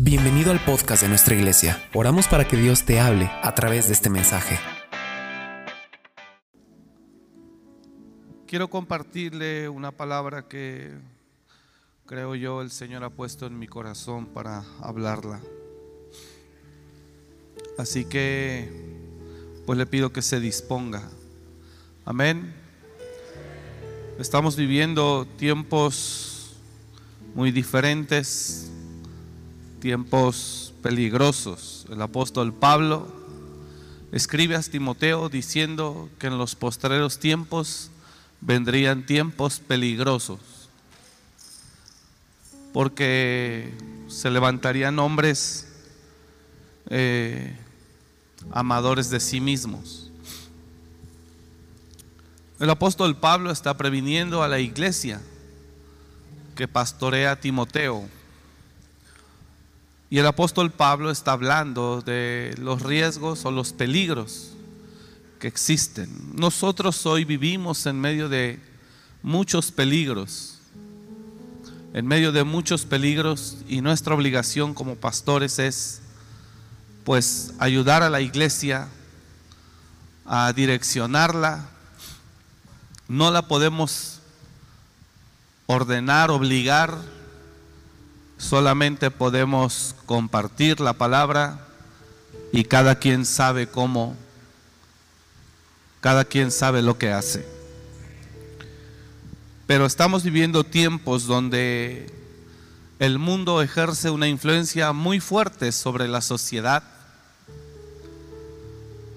Bienvenido al podcast de nuestra iglesia. Oramos para que Dios te hable a través de este mensaje. Quiero compartirle una palabra que creo yo el Señor ha puesto en mi corazón para hablarla. Así que pues le pido que se disponga. Amén. Estamos viviendo tiempos muy diferentes tiempos peligrosos. El apóstol Pablo escribe a Timoteo diciendo que en los postreros tiempos vendrían tiempos peligrosos, porque se levantarían hombres eh, amadores de sí mismos. El apóstol Pablo está previniendo a la iglesia que pastorea a Timoteo y el apóstol Pablo está hablando de los riesgos o los peligros que existen. Nosotros hoy vivimos en medio de muchos peligros, en medio de muchos peligros y nuestra obligación como pastores es pues ayudar a la iglesia a direccionarla. No la podemos ordenar, obligar, Solamente podemos compartir la palabra y cada quien sabe cómo, cada quien sabe lo que hace. Pero estamos viviendo tiempos donde el mundo ejerce una influencia muy fuerte sobre la sociedad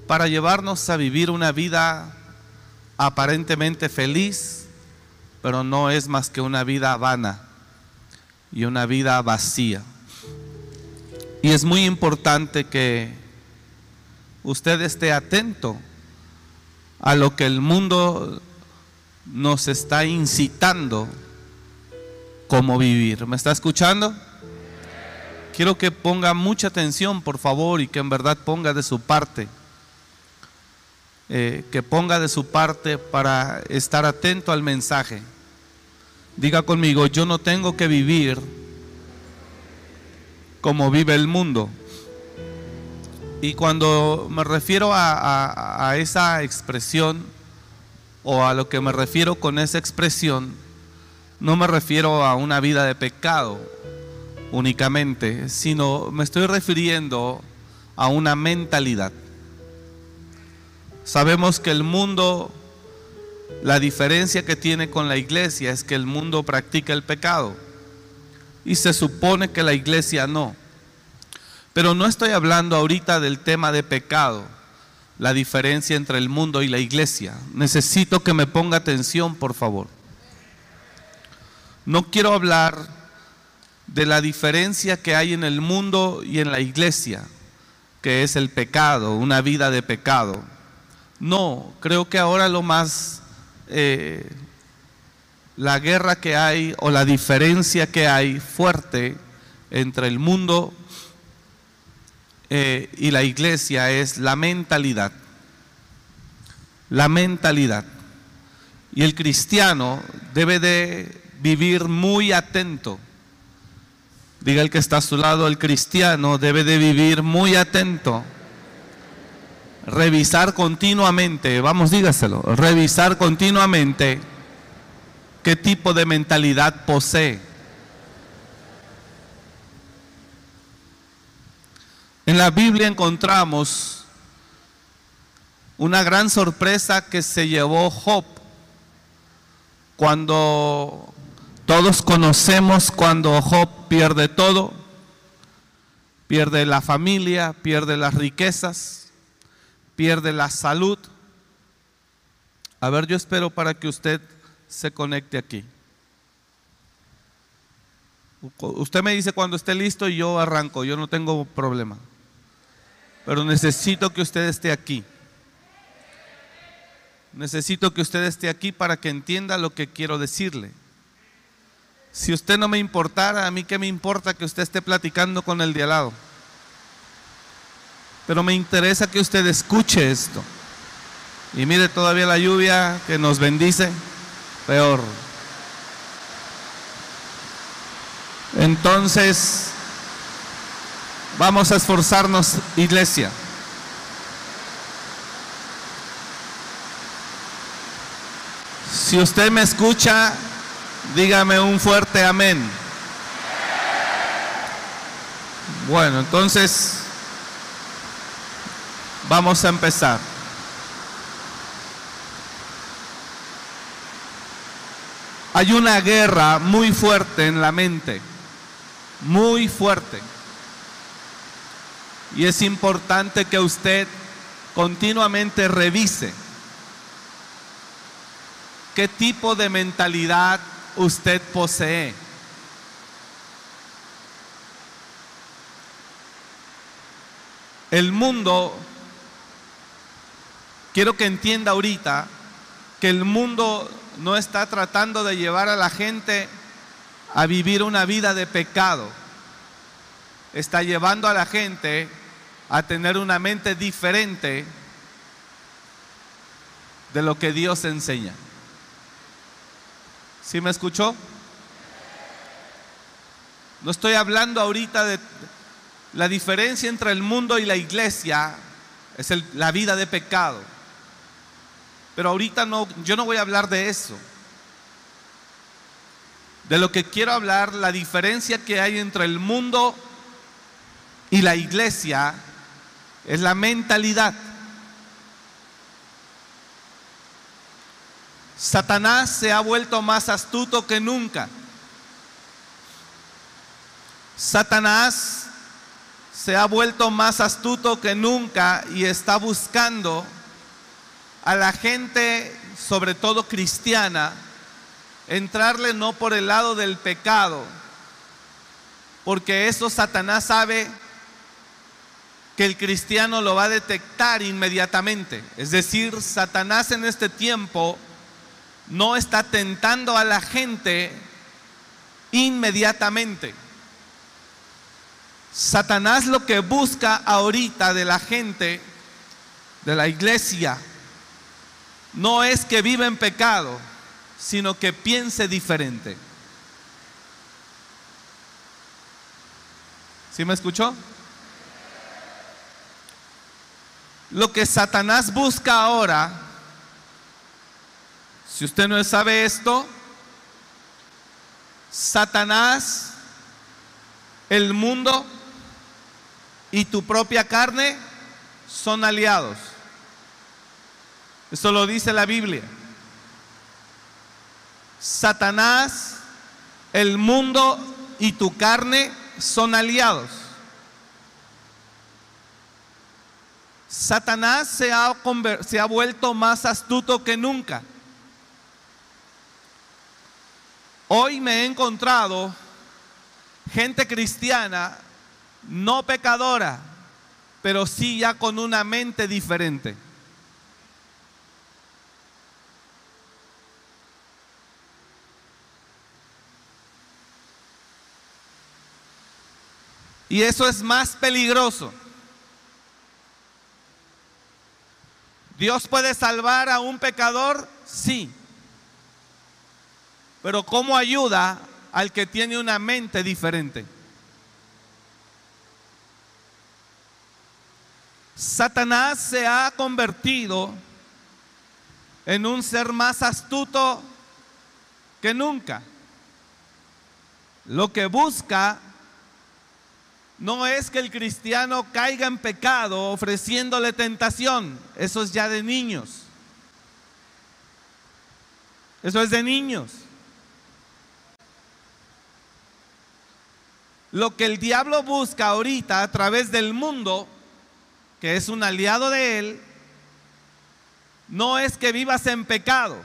para llevarnos a vivir una vida aparentemente feliz, pero no es más que una vida vana y una vida vacía. Y es muy importante que usted esté atento a lo que el mundo nos está incitando como vivir. ¿Me está escuchando? Quiero que ponga mucha atención, por favor, y que en verdad ponga de su parte. Eh, que ponga de su parte para estar atento al mensaje. Diga conmigo, yo no tengo que vivir como vive el mundo. Y cuando me refiero a, esa expresión o a lo que me refiero con esa expresión, no me refiero a una vida de pecado únicamente, sino me estoy refiriendo a una mentalidad. Sabemos que el mundo la diferencia que tiene con la iglesia es que el mundo practica el pecado y se supone que la iglesia no. Pero no estoy hablando ahorita del tema de pecado, la diferencia entre el mundo y la iglesia. Necesito que me ponga atención, por favor. No quiero hablar de la diferencia que hay en el mundo y en la iglesia, que es el pecado, una vida de pecado. No, creo que ahora lo más eh, la guerra que hay o la diferencia que hay fuerte entre el mundo eh, y la iglesia es la mentalidad. La mentalidad. Y el cristiano debe de vivir muy atento. Diga el que está a su lado, el cristiano debe de vivir muy atento revisar continuamente, vamos dígaselo, revisar continuamente qué tipo de mentalidad posee. En la Biblia encontramos una gran sorpresa que se llevó Job cuando todos conocemos cuando Job pierde todo, pierde la familia, pierde las riquezas, pierde la salud. A ver, yo espero para que usted se conecte aquí. Usted me dice cuando esté listo y yo arranco, yo no tengo problema. Pero necesito que usted esté aquí. Necesito que usted esté aquí para que entienda lo que quiero decirle. Si usted no me importara, a mí qué me importa que usted esté platicando con el de al lado. Pero me interesa que usted escuche esto. Y mire todavía la lluvia que nos bendice, peor. Entonces, Vamos a esforzarnos, iglesia. Si usted me escucha, dígame un fuerte amén. Bueno, entonces vamos a empezar. Hay una guerra muy fuerte en la mente, muy fuerte. Y es importante que usted continuamente revise qué tipo de mentalidad usted posee. El mundo, quiero que entienda ahorita que el mundo no está tratando de llevar a la gente a vivir una vida de pecado. Está llevando a la gente a tener una mente diferente de lo que Dios enseña. ¿Sí me escuchó? No estoy hablando ahorita de la diferencia entre el mundo y la iglesia, es la vida de pecado. Pero ahorita no, yo no voy a hablar de eso. De lo que quiero hablar, la diferencia que hay entre el mundo y la iglesia es la mentalidad. Satanás se ha vuelto más astuto que nunca. Satanás se ha vuelto más astuto que nunca y está buscando a la gente, sobre todo cristiana, entrarle no por el lado del pecado, porque eso Satanás sabe que el cristiano lo va a detectar inmediatamente. Es decir, Satanás en este tiempo no está tentando a la gente inmediatamente. Satanás lo que busca ahorita de la gente, de la iglesia, no es que viva en pecado, sino que piense diferente. ¿Sí me escuchó? Lo que Satanás busca ahora, si usted no sabe esto, Satanás, el mundo y tu propia carne son aliados. Eso lo dice la Biblia. Satanás, el mundo y tu carne son aliados. Satanás se ha, se ha vuelto más astuto que nunca. Hoy me he encontrado gente cristiana, no pecadora, pero sí ya con una mente diferente. Y eso es más peligroso. ¿Dios puede salvar a un pecador? Sí. Pero ¿cómo ayuda al que tiene una mente diferente? Satanás se ha convertido en un ser más astuto que nunca. Lo que busca no es que el cristiano caiga en pecado ofreciéndole tentación. Eso es ya de niños. Eso es de niños. Lo que el diablo busca ahorita a través del mundo, que es un aliado de él, no es que vivas en pecado.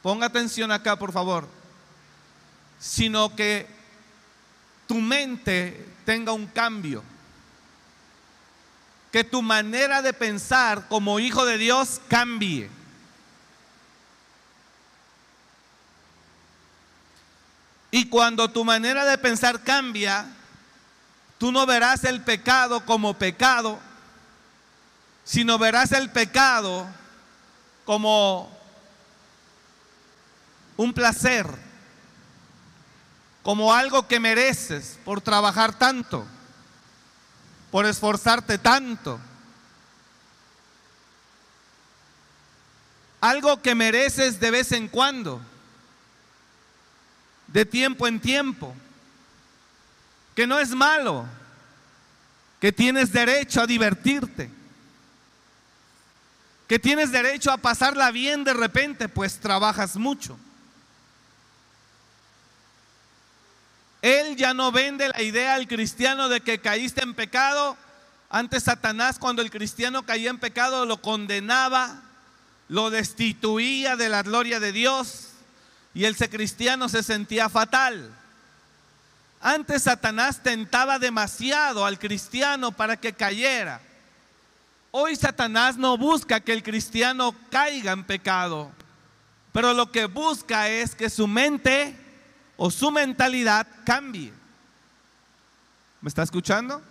Ponga atención acá, por favor sino que tu mente tenga un cambio. Que tu manera de pensar como hijo de Dios cambie. Y cuando tu manera de pensar cambia, tú no verás el pecado como pecado, sino verás el pecado como un placer como algo que mereces por trabajar tanto, por esforzarte tanto. Algo que mereces de vez en cuando, de tiempo en tiempo, que no es malo, que tienes derecho a divertirte, que tienes derecho a pasarla bien de repente, pues trabajas mucho. Él ya no vende la idea al cristiano de que caíste en pecado. Antes Satanás cuando el cristiano caía en pecado lo condenaba, lo destituía de la gloria de Dios y ese cristiano se sentía fatal. Antes Satanás tentaba demasiado al cristiano para que cayera. Hoy Satanás no busca que el cristiano caiga en pecado, pero lo que busca es que su mente o su mentalidad cambie. ¿Me está escuchando?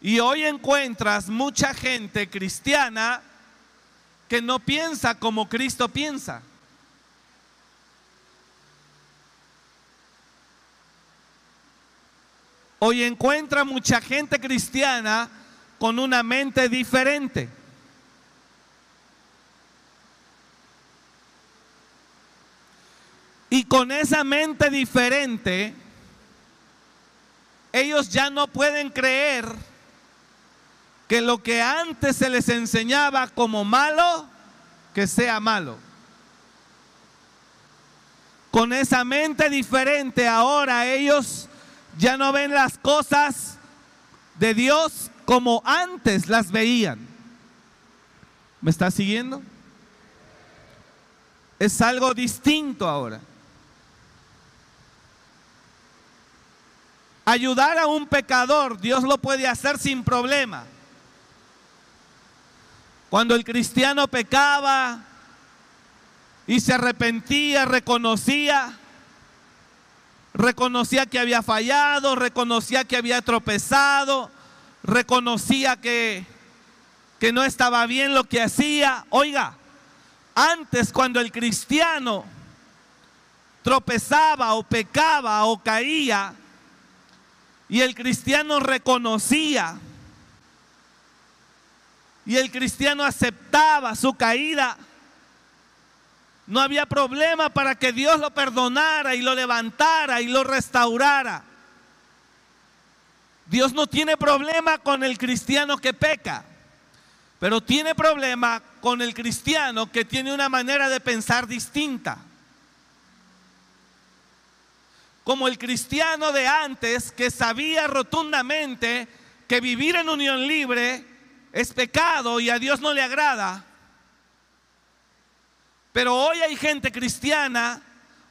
Y hoy encuentras mucha gente cristiana que no piensa como Cristo piensa. Hoy encuentra mucha gente cristiana con una mente diferente. Y con esa mente diferente, ellos ya no pueden creer que lo que antes se les enseñaba como malo, que sea malo. Con esa mente diferente ahora ellos ya no ven las cosas de Dios como antes las veían. ¿Me está siguiendo? Es algo distinto ahora. Ayudar a un pecador, Dios lo puede hacer sin problema. Cuando el cristiano pecaba y se arrepentía, reconocía, reconocía que había fallado, reconocía que había tropezado, reconocía que, que no estaba bien lo que hacía. Oiga, antes cuando el cristiano tropezaba o pecaba o caía, y el cristiano reconocía. Y el cristiano aceptaba su caída, no había problema para que Dios lo perdonara y lo levantara y lo restaurara. Dios no tiene problema con el cristiano que peca, pero tiene problema con el cristiano que tiene una manera de pensar distinta como el cristiano de antes que sabía rotundamente que vivir en unión libre es pecado y a Dios no le agrada. Pero hoy hay gente cristiana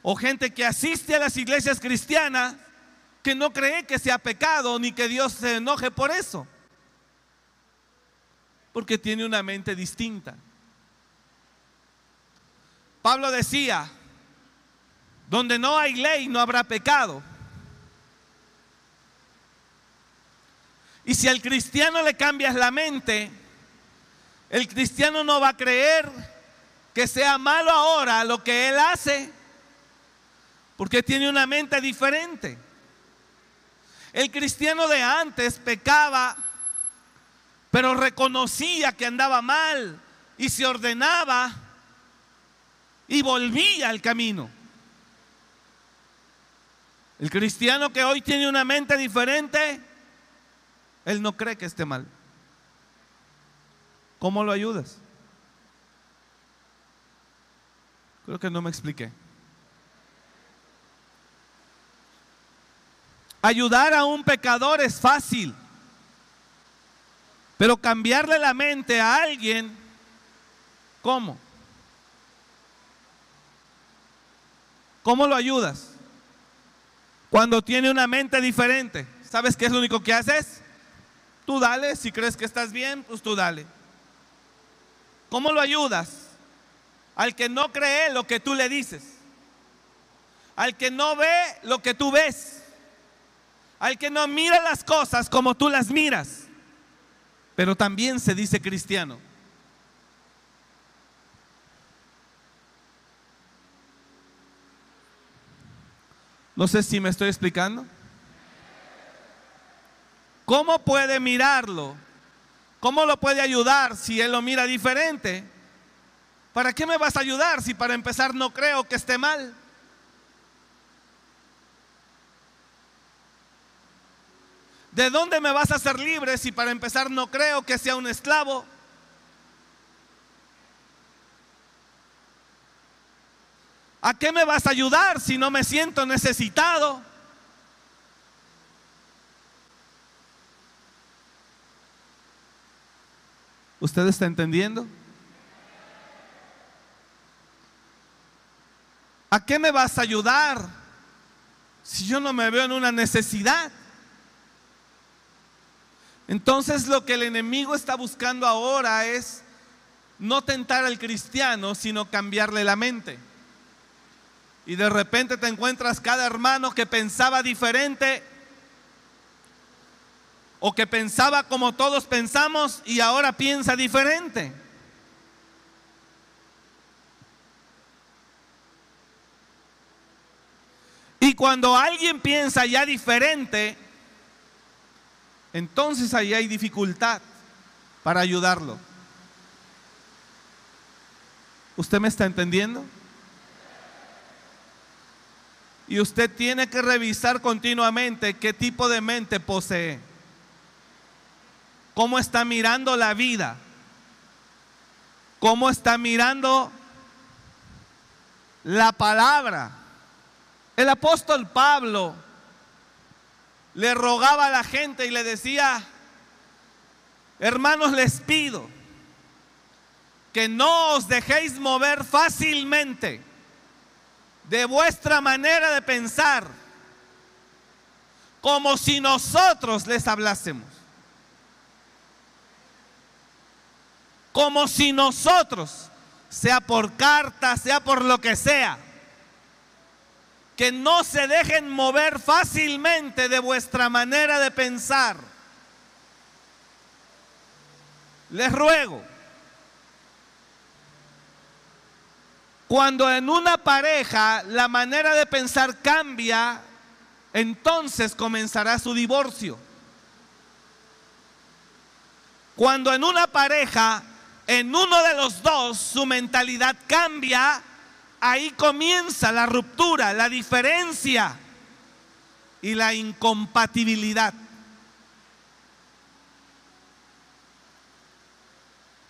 o gente que asiste a las iglesias cristianas que no cree que sea pecado ni que Dios se enoje por eso. Porque tiene una mente distinta. Pablo decía, donde no hay ley no habrá pecado. Y si al cristiano le cambias la mente, el cristiano no va a creer que sea malo ahora lo que él hace, porque tiene una mente diferente. El cristiano de antes pecaba, pero reconocía que andaba mal y se ordenaba y volvía al camino. El cristiano que hoy tiene una mente diferente, él no cree que esté mal. ¿Cómo lo ayudas? Creo que no me expliqué. Ayudar a un pecador es fácil, pero cambiarle la mente a alguien, ¿cómo? ¿Cómo lo ayudas? Cuando tiene una mente diferente, ¿sabes qué es lo único que haces? Tú dale, si crees que estás bien, pues tú dale. ¿Cómo lo ayudas? Al que no cree lo que tú le dices. Al que no ve lo que tú ves. Al que no mira las cosas como tú las miras. Pero también se dice cristiano. No sé si me estoy explicando. ¿Cómo puede mirarlo? ¿Cómo lo puede ayudar si él lo mira diferente? ¿Para qué me vas a ayudar si para empezar no creo que esté mal? ¿De dónde me vas a hacer libre si para empezar no creo que sea un esclavo? ¿A qué me vas a ayudar si no me siento necesitado? ¿Usted está entendiendo? ¿A qué me vas a ayudar si yo no me veo en una necesidad? Entonces lo que el enemigo está buscando ahora es no tentar al cristiano, sino cambiarle la mente. Y de repente te encuentras cada hermano que pensaba diferente o que pensaba como todos pensamos y ahora piensa diferente. Y cuando alguien piensa ya diferente, entonces ahí hay dificultad para ayudarlo. ¿Usted me está entendiendo? Y usted tiene que revisar continuamente qué tipo de mente posee. Cómo está mirando la vida. Cómo está mirando la palabra. El apóstol Pablo le rogaba a la gente y le decía, hermanos, les pido que no os dejéis mover fácilmente de vuestra manera de pensar, como si nosotros les hablásemos. Como si nosotros, sea por carta, sea por lo que sea, que no se dejen mover fácilmente de vuestra manera de pensar. Les ruego, cuando en una pareja la manera de pensar cambia, entonces comenzará su divorcio. Cuando en una pareja, en uno de los dos, su mentalidad cambia, ahí comienza la ruptura, la diferencia y la incompatibilidad.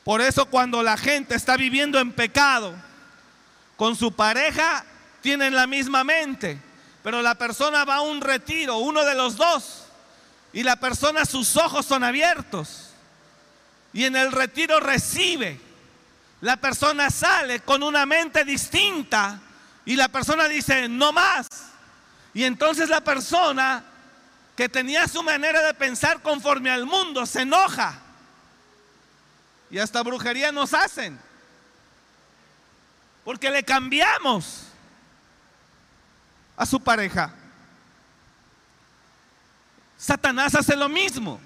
Por eso cuando la gente está viviendo en pecado con su pareja, tienen la misma mente, pero la persona va a un retiro, uno de los dos, y la persona sus ojos son abiertos, y en el retiro recibe la persona sale con una mente distinta y la persona dice, no más. Y entonces la persona que tenía su manera de pensar conforme al mundo se enoja. Y hasta brujería nos hacen. Porque le cambiamos a su pareja. Satanás hace lo mismo.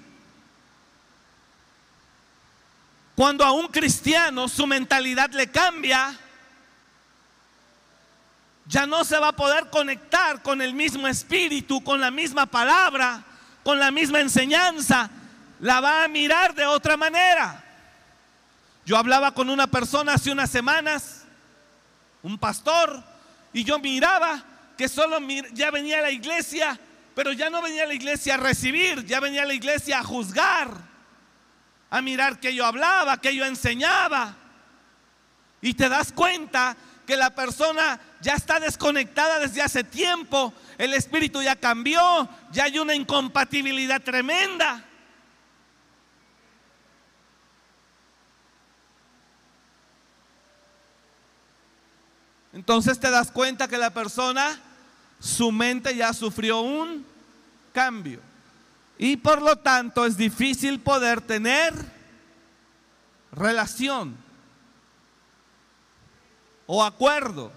Cuando a un cristiano su mentalidad le cambia, ya no se va a poder conectar con el mismo espíritu, con la misma palabra, con la misma enseñanza. La va a mirar de otra manera. Yo hablaba con una persona hace unas semanas, un pastor, y yo miraba que solo ya venía a la iglesia, pero ya no venía a la iglesia a recibir, ya venía a la iglesia a juzgar a mirar que yo hablaba, que yo enseñaba. Y te das cuenta que la persona ya está desconectada desde hace tiempo, el espíritu ya cambió, ya hay una incompatibilidad tremenda. Entonces te das cuenta que la persona, su mente ya sufrió un cambio. Y por lo tanto es difícil poder tener relación o acuerdo.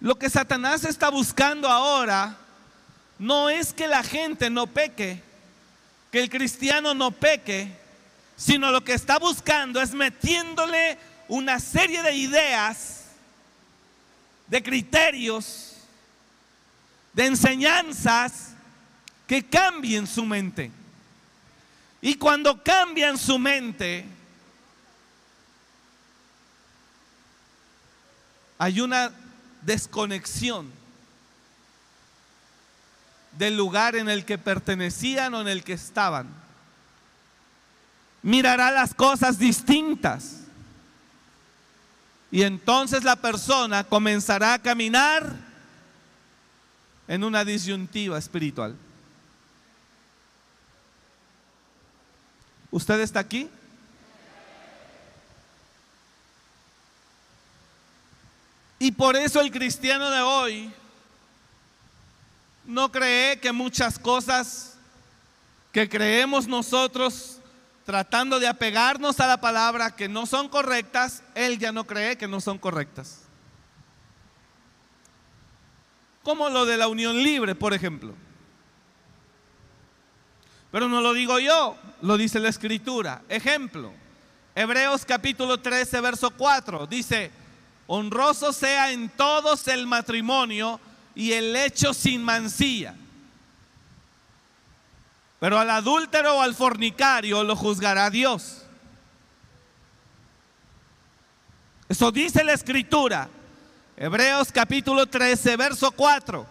Lo que Satanás está buscando ahora no es que la gente no peque, que el cristiano no peque, sino lo que está buscando es metiéndole una serie de ideas, de criterios, de enseñanzas que cambien su mente. Y cuando cambian su mente, hay una desconexión del lugar en el que pertenecían o en el que estaban. Mirará las cosas distintas. Y entonces la persona comenzará a caminar en una disyuntiva espiritual. ¿Usted está aquí? Y por eso el cristiano de hoy no cree que muchas cosas que creemos nosotros tratando de apegarnos a la palabra que no son correctas, él ya no cree que no son correctas. Como lo de la unión libre, por ejemplo. Pero no lo digo yo, lo dice la escritura. Ejemplo, Hebreos capítulo 13, verso 4, dice, honroso sea en todos el matrimonio y el hecho sin mancilla pero al adúltero o al fornicario lo juzgará Dios. Eso dice la escritura. Hebreos capítulo 13, verso 4.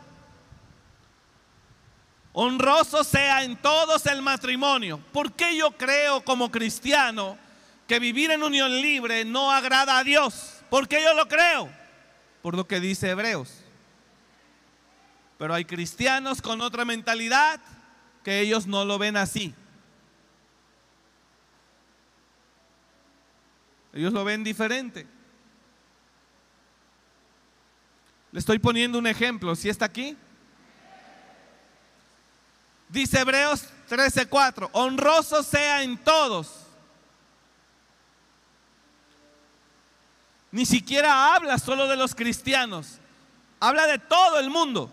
Honroso sea en todos el matrimonio. ¿Por qué yo creo como cristiano que vivir en unión libre no agrada a Dios? ¿Por qué yo lo creo? Por lo que dice Hebreos. Pero hay cristianos con otra mentalidad que ellos no lo ven así. Ellos lo ven diferente. Le estoy poniendo un ejemplo. ¿Si está aquí? Dice Hebreos 13:4, honroso sea en todos. Ni siquiera habla solo de los cristianos, habla de todo el mundo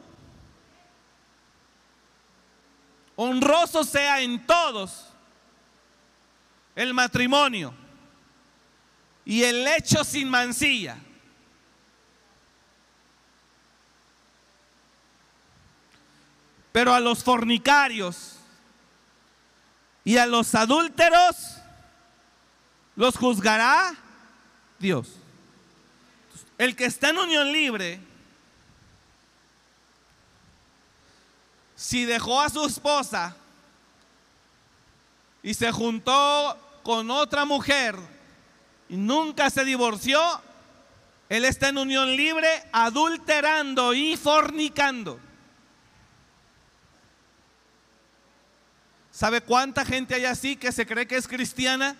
honroso sea en todos el matrimonio y el hecho sin mancilla. Pero a los fornicarios y a los adúlteros los juzgará Dios. El que está en unión libre si dejó a su esposa y se juntó con otra mujer y nunca se divorció, él está en unión libre adulterando y fornicando. ¿Sabe cuánta gente hay así que se cree que es cristiana?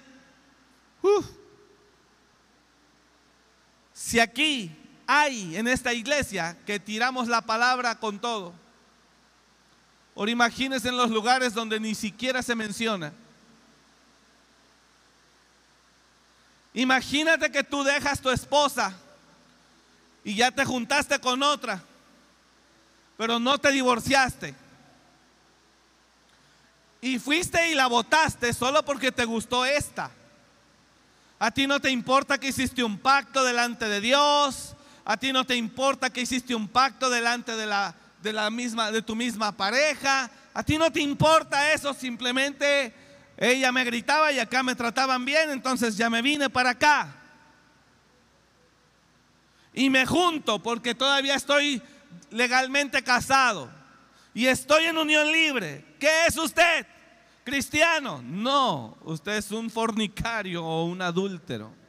Si aquí hay en esta iglesia que tiramos la palabra con todo, Ahora imagínense en los lugares donde ni siquiera se menciona. Imagínate que tú dejas tu esposa y ya te juntaste con otra, pero no te divorciaste. Y fuiste y la votaste solo porque te gustó esta. A ti no te importa que hiciste un pacto delante de Dios. A ti no te importa que hiciste un pacto delante de la de la misma de tu misma pareja. A ti no te importa eso, simplemente ella me gritaba y acá me trataban bien, entonces ya me vine para acá. Y me junto porque todavía estoy legalmente casado y estoy en unión libre. ¿Qué es usted? ¿Cristiano? No, usted es un fornicario o un adúltero.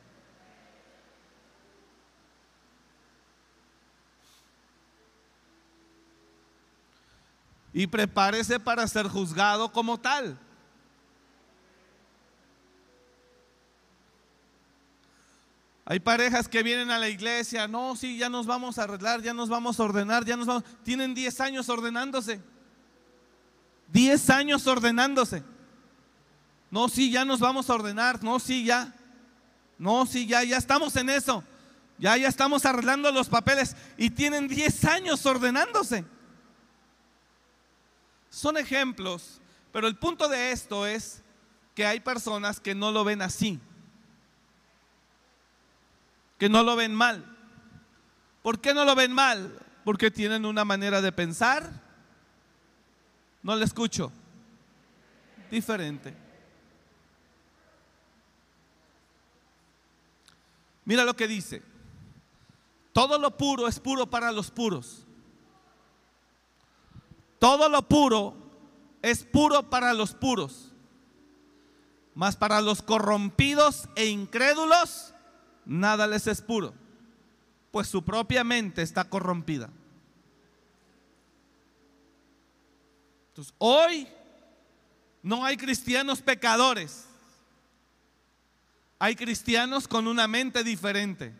Y prepárese para ser juzgado como tal. Hay parejas que vienen a la iglesia, no, sí, ya nos vamos a arreglar, ya nos vamos a ordenar, ya nos vamos, tienen 10 años ordenándose. 10 años ordenándose. No, sí, ya nos vamos a ordenar, no, sí, ya. No, sí, ya, ya estamos en eso. Ya, ya estamos arreglando los papeles y tienen 10 años ordenándose. Son ejemplos, pero el punto de esto es que hay personas que no lo ven así, que no lo ven mal. ¿Por qué no lo ven mal? porque tienen una manera de pensar. No le escucho. Diferente. Mira lo que dice. Todo lo puro es puro para los puros. Todo lo puro es puro para los puros. Mas para los corrompidos e incrédulos, nada les es puro, pues su propia mente está corrompida. Entonces, hoy no hay cristianos pecadores. Hay cristianos con una mente diferente.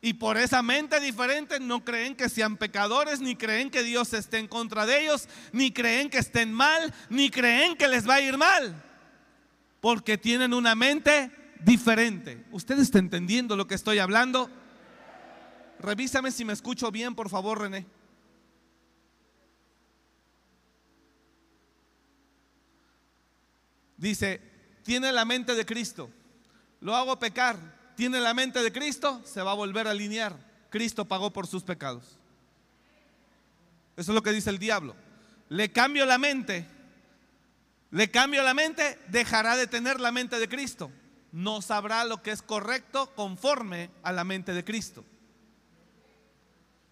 Y por esa mente diferente no creen que sean pecadores, ni creen que Dios esté en contra de ellos, ni creen que estén mal, ni creen que les va a ir mal. Porque tienen una mente diferente. ¿Usted está entendiendo lo que estoy hablando? Revísame si me escucho bien, por favor, René. Dice, tiene la mente de Cristo. Lo hago pecar. Tiene la mente de Cristo, se va a volver a alinear. Cristo pagó por sus pecados. Eso es lo que dice el diablo. Le cambio la mente. Le cambio la mente, dejará de tener la mente de Cristo. No sabrá lo que es correcto conforme a la mente de Cristo.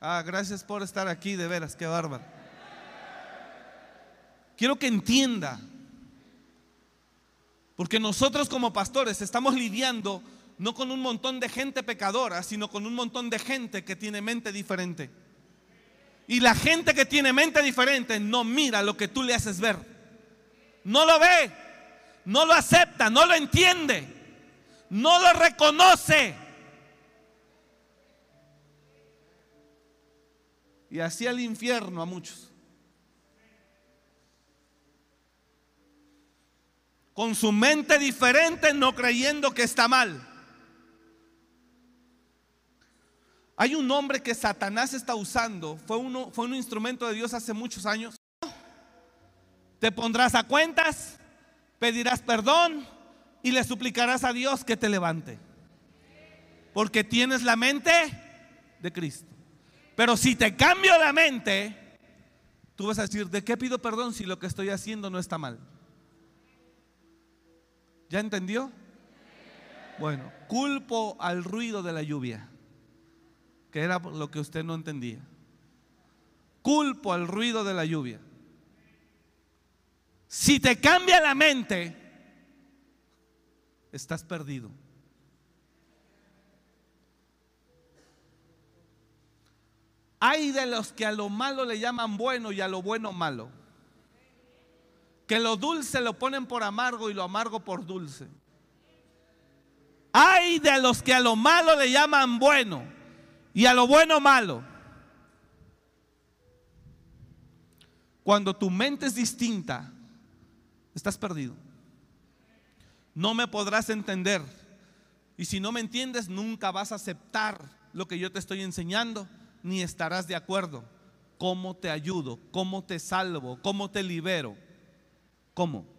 Ah, gracias por estar aquí, de veras, qué bárbaro. Quiero que entienda porque nosotros como pastores estamos lidiando no con un montón de gente pecadora, sino con un montón de gente que tiene mente diferente. Y la gente que tiene mente diferente no mira lo que tú le haces ver. No lo ve, no lo acepta, no lo entiende, no lo reconoce. Y así al infierno a muchos. con su mente diferente, no creyendo que está mal. Hay un nombre que Satanás está usando, fue, uno, fue un instrumento de Dios hace muchos años. Te pondrás a cuentas, pedirás perdón y le suplicarás a Dios que te levante. Porque tienes la mente de Cristo. Pero si te cambio la mente, tú vas a decir, ¿de qué pido perdón si lo que estoy haciendo no está mal? ¿Ya entendió? Bueno, culpo al ruido de la lluvia, que era lo que usted no entendía. Culpo al ruido de la lluvia. Si te cambia la mente, estás perdido. Hay de los que a lo malo le llaman bueno y a lo bueno malo que lo dulce lo ponen por amargo y lo amargo por dulce. Hay de los que a lo malo le llaman bueno y a lo bueno malo. Cuando tu mente es distinta, estás perdido. No me podrás entender. Y si no me entiendes, nunca vas a aceptar lo que yo te estoy enseñando, ni estarás de acuerdo. ¿Cómo te ayudo? ¿Cómo te salvo? ¿Cómo te libero? ¿Cómo?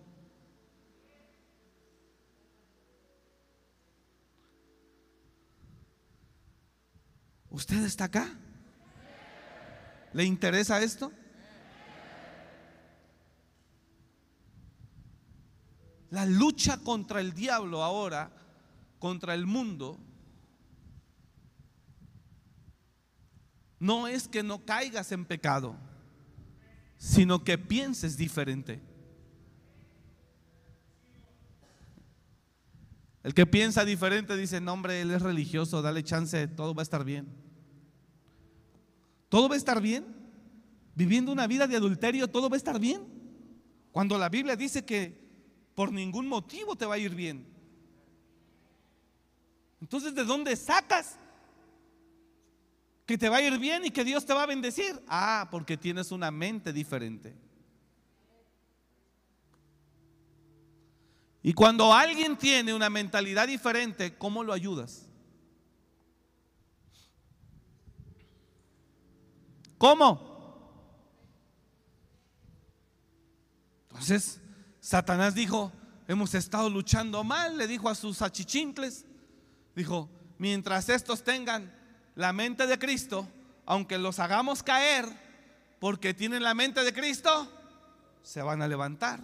¿Usted está acá? ¿Le interesa esto? La lucha contra el diablo ahora, contra el mundo, no es que no caigas en pecado, sino que pienses diferente. El que piensa diferente dice, no hombre, él es religioso, dale chance, todo va a estar bien. ¿Todo va a estar bien? Viviendo una vida de adulterio, ¿todo va a estar bien? Cuando la Biblia dice que por ningún motivo te va a ir bien. Entonces, ¿de dónde sacas que te va a ir bien y que Dios te va a bendecir? Ah, porque tienes una mente diferente. Y cuando alguien tiene una mentalidad diferente, ¿cómo lo ayudas? ¿Cómo? Entonces, Satanás dijo, hemos estado luchando mal, le dijo a sus achichincles, dijo, mientras estos tengan la mente de Cristo, aunque los hagamos caer porque tienen la mente de Cristo, se van a levantar.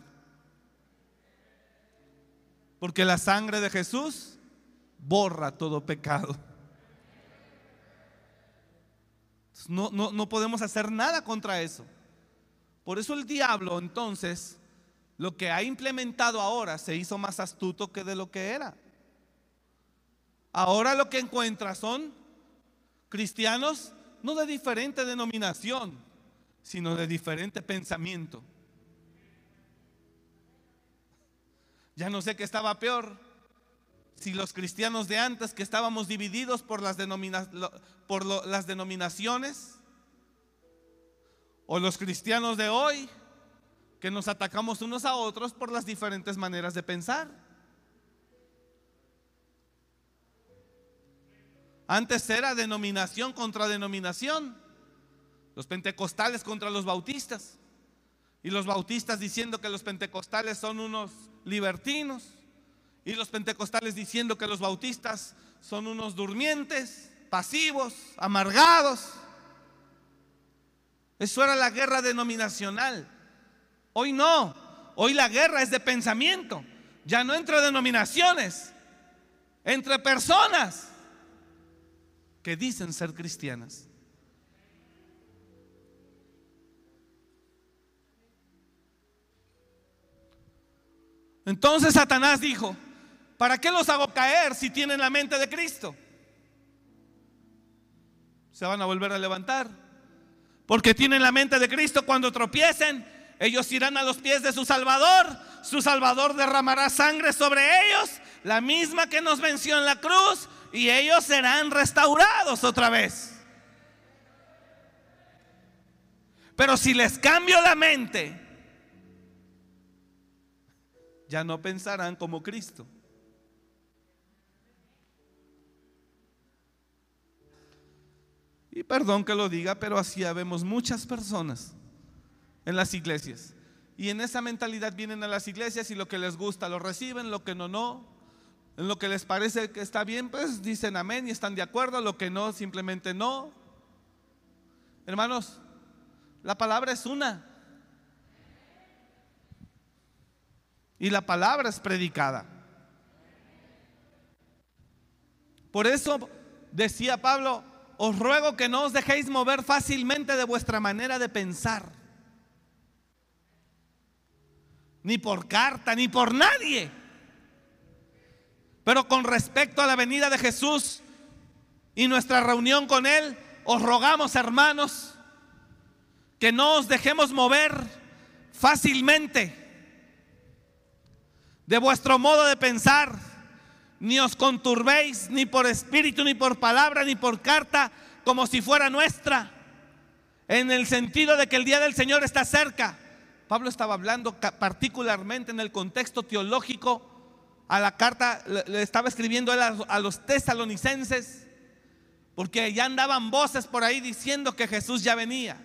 Porque la sangre de Jesús borra todo pecado. No, no, no podemos hacer nada contra eso. Por eso el diablo entonces lo que ha implementado ahora se hizo más astuto que de lo que era. Ahora lo que encuentra son cristianos no de diferente denominación, sino de diferente pensamiento. Ya no sé qué estaba peor. Si los cristianos de antes que estábamos divididos por las, por las denominaciones, o los cristianos de hoy que nos atacamos unos a otros por las diferentes maneras de pensar. Antes era denominación contra denominación. Los pentecostales contra los bautistas. Y los bautistas diciendo que los pentecostales son unos libertinos. Y los pentecostales diciendo que los bautistas son unos durmientes, pasivos, amargados. Eso era la guerra denominacional. Hoy no. Hoy la guerra es de pensamiento. Ya no entre denominaciones, entre personas que dicen ser cristianas. Entonces Satanás dijo, ¿para qué los hago caer si tienen la mente de Cristo? Se van a volver a levantar. Porque tienen la mente de Cristo cuando tropiecen. Ellos irán a los pies de su Salvador. Su Salvador derramará sangre sobre ellos, la misma que nos venció en la cruz y ellos serán restaurados otra vez. Pero si les cambio la mente, ya no pensarán como Cristo. Y perdón que lo diga, pero así vemos muchas personas en las iglesias. Y en esa mentalidad vienen a las iglesias y lo que les gusta lo reciben, lo que no, no. En lo que les parece que está bien, pues dicen amén y están de acuerdo. Lo que no, simplemente no. Hermanos, la palabra es una. Y la palabra es predicada. Por eso decía Pablo, os ruego que no os dejéis mover fácilmente de vuestra manera de pensar. Ni por carta, ni por nadie pero con respecto a la venida de Jesús y nuestra reunión con Él, os rogamos, hermanos, que no os dejemos mover fácilmente de vuestro modo de pensar, ni os conturbéis ni por espíritu, ni por palabra, ni por carta, como si fuera nuestra, en el sentido de que el día del Señor está cerca. Pablo estaba hablando particularmente en el contexto teológico a la carta, le estaba escribiendo él a, los tesalonicenses, porque ya andaban voces por ahí diciendo que Jesús ya venía.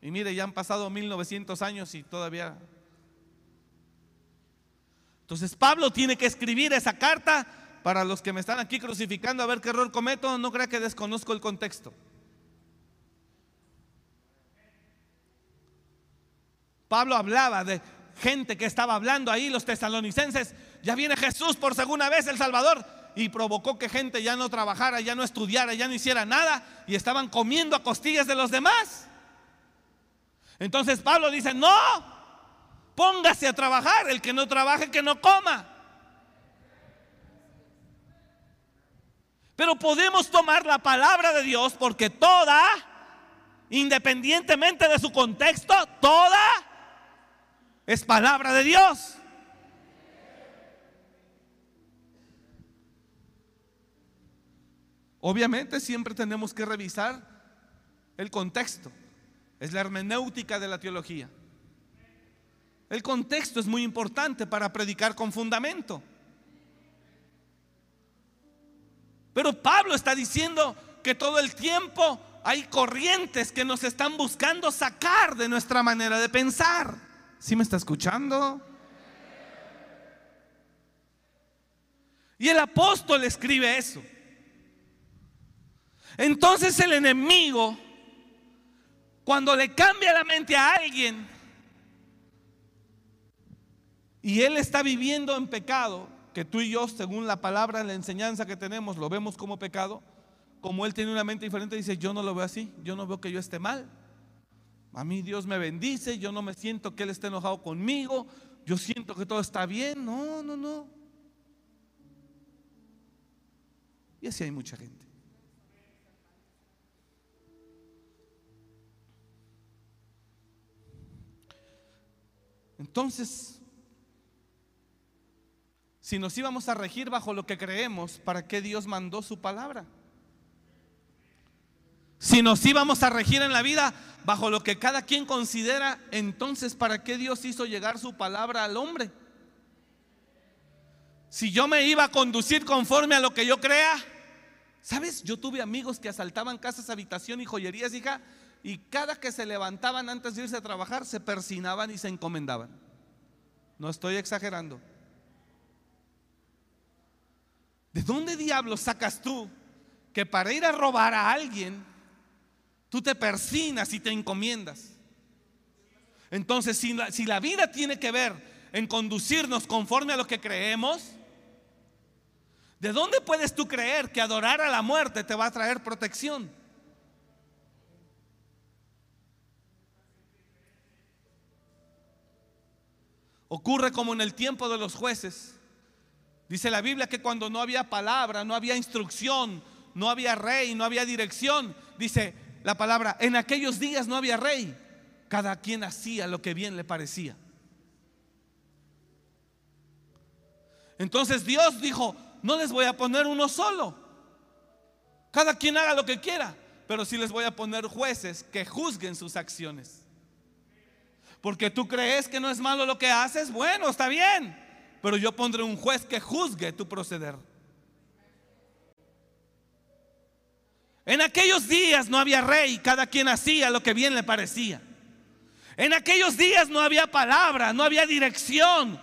Y mire, ya han pasado 1900 años y todavía... Entonces Pablo tiene que escribir esa carta para los que me están aquí crucificando a ver qué error cometo, no crea que desconozco el contexto. Pablo hablaba de gente que estaba hablando ahí, los tesalonicenses, ya viene Jesús por segunda vez, el Salvador, y provocó que gente ya no trabajara, ya no estudiara, ya no hiciera nada, y estaban comiendo a costillas de los demás. Entonces Pablo dice, no, póngase a trabajar, el que no trabaje, que no coma. Pero podemos tomar la palabra de Dios porque toda, independientemente de su contexto, toda es palabra de Dios. Obviamente siempre tenemos que revisar el contexto. Es la hermenéutica de la teología. El contexto es muy importante para predicar con fundamento. Pero Pablo está diciendo que todo el tiempo hay corrientes que nos están buscando sacar de nuestra manera de pensar. ¿Sí me está escuchando? Y el apóstol escribe eso. Entonces el enemigo, cuando le cambia la mente a alguien y él está viviendo en pecado, que tú y yo, según la palabra, la enseñanza que tenemos, lo vemos como pecado, como él tiene una mente diferente, dice, yo no lo veo así, yo no veo que yo esté mal. A mí Dios me bendice, yo no me siento que Él esté enojado conmigo, yo siento que todo está bien. No, no, no. Y así hay mucha gente. Entonces, si nos íbamos a regir bajo lo que creemos, ¿para qué Dios mandó su palabra? Si nos íbamos a regir en la vida bajo lo que cada quien considera, entonces ¿para qué Dios hizo llegar su palabra al hombre? Si yo me iba a conducir conforme a lo que yo crea, ¿sabes? Yo tuve amigos que asaltaban casas, habitación y joyerías, hija, y cada que se levantaban antes de irse a trabajar, se persinaban y se encomendaban. No estoy exagerando. ¿De dónde diablos sacas tú que para ir a robar a alguien Tú te persinas y te encomiendas. Entonces, si la, si la vida tiene que ver en conducirnos conforme a lo que creemos, ¿de dónde puedes tú creer que adorar a la muerte te va a traer protección? Ocurre como en el tiempo de los jueces. Dice la Biblia que cuando no había palabra, no había instrucción, no había rey, no había dirección, dice, la palabra, en aquellos días no había rey, cada quien hacía lo que bien le parecía. Entonces Dios dijo, no les voy a poner uno solo, cada quien haga lo que quiera, pero sí les voy a poner jueces que juzguen sus acciones. Porque tú crees que no es malo lo que haces, bueno, está bien, pero yo pondré un juez que juzgue tu proceder. En aquellos días no había rey, cada quien hacía lo que bien le parecía. En aquellos días no había palabra, no había dirección,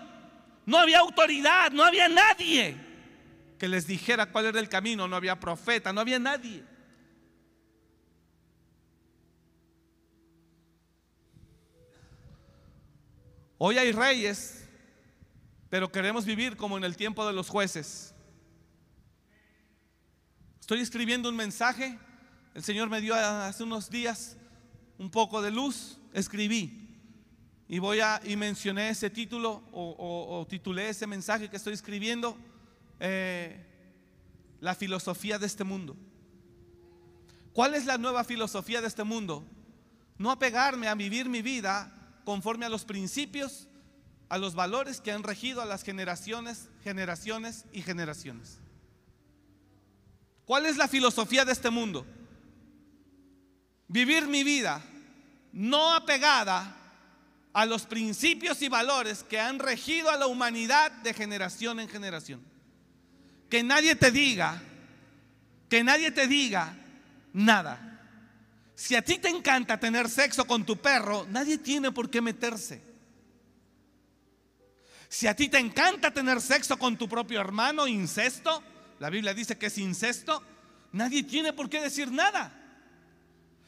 no había autoridad, no había nadie que les dijera cuál era el camino, no había profeta, no había nadie. Hoy hay reyes, pero queremos vivir como en el tiempo de los jueces. Estoy escribiendo un mensaje. El Señor me dio hace unos días un poco de luz. Escribí. Y voy a, y mencioné ese título o, titulé ese mensaje que estoy escribiendo. Eh, la filosofía de este mundo. ¿Cuál es la nueva filosofía de este mundo? No apegarme a vivir mi vida conforme a los principios, a los valores que han regido a las generaciones, generaciones y generaciones. ¿Cuál es la filosofía de este mundo? Vivir mi vida no apegada a los principios y valores que han regido a la humanidad de generación en generación. Que nadie te diga, que nadie te diga nada. Si a ti te encanta tener sexo con tu perro, nadie tiene por qué meterse. Si a ti te encanta tener sexo con tu propio hermano, incesto, la Biblia dice que es incesto, nadie tiene por qué decir nada.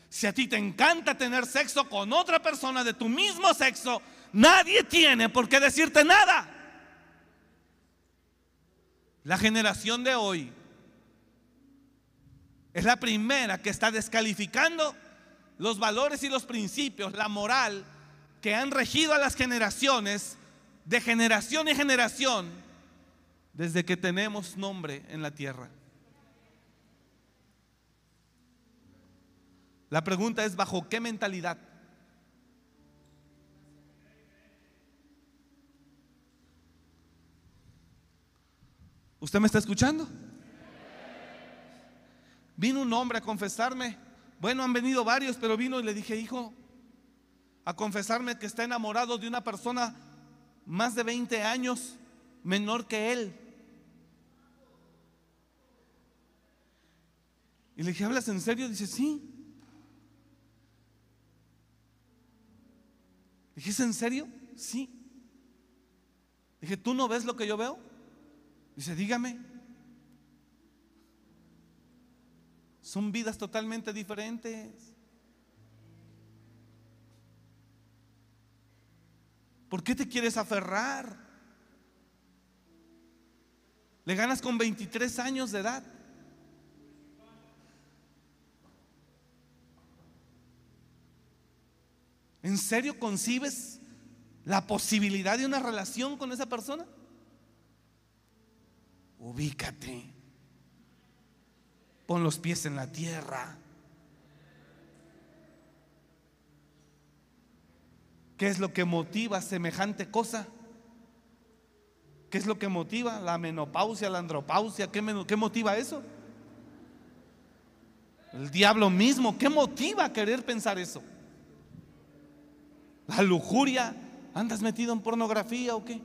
Si a ti te encanta tener sexo con otra persona de tu mismo sexo, nadie tiene por qué decirte nada. La generación de hoy es la primera que está descalificando los valores y los principios, la moral que han regido a las generaciones de generación en generación desde que tenemos nombre en la tierra. La pregunta es, ¿bajo qué mentalidad? ¿Usted me está escuchando? Vino un hombre a confesarme. Bueno, han venido varios, pero vino y le dije, hijo, a confesarme que está enamorado de una persona más de 20 años menor que él. Y le dije, ¿hablas en serio? Dice, sí. dije, ¿es en serio? Sí. Dije, ¿tú no ves lo que yo veo? Dice, dígame. Son vidas totalmente diferentes. ¿Por qué te quieres aferrar? Le ganas con 23 años de edad. ¿En serio concibes la posibilidad de una relación con esa persona? Ubícate. Pon los pies en la tierra. ¿Qué es lo que motiva semejante cosa? ¿Qué es lo que motiva? La menopausia, la andropausia, ¿qué, motiva eso? El diablo mismo, ¿qué motiva querer pensar eso? La lujuria, ¿andas metido en pornografía o qué?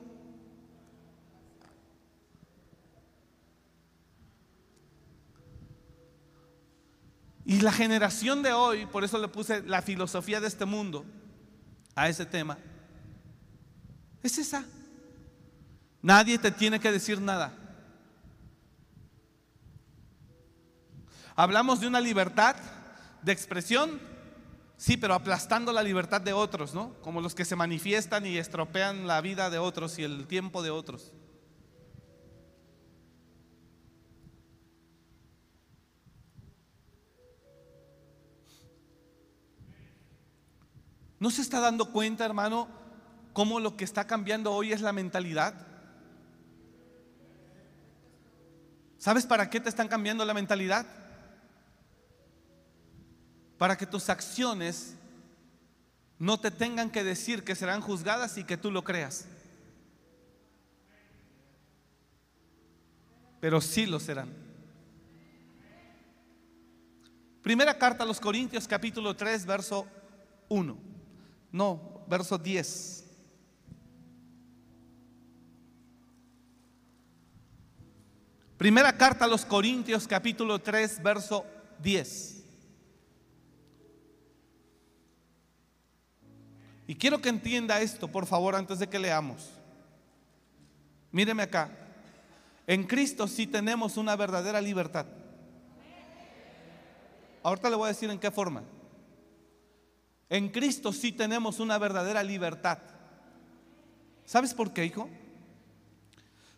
Y la generación de hoy, por eso le puse la filosofía de este mundo, a ese tema es esa. Nadie te tiene que decir nada. Hablamos de una libertad de expresión, sí, pero aplastando la libertad de otros, ¿no? Como los que se manifiestan y estropean la vida de otros y el tiempo de otros. ¿No se está dando cuenta, hermano, cómo lo que está cambiando hoy es la mentalidad? ¿Sabes para qué te están cambiando la mentalidad? Para que tus acciones no te tengan que decir que serán juzgadas y que tú lo creas. Pero sí lo serán. Primera carta a los Corintios capítulo 3, verso 1. No, verso 10. Primera carta a los Corintios capítulo 3, verso 10. Y quiero que entienda esto, por favor, antes de que leamos. Míreme acá. En Cristo sí tenemos una verdadera libertad. Ahorita le voy a decir en qué forma. En Cristo sí tenemos una verdadera libertad. ¿Sabes por qué, hijo?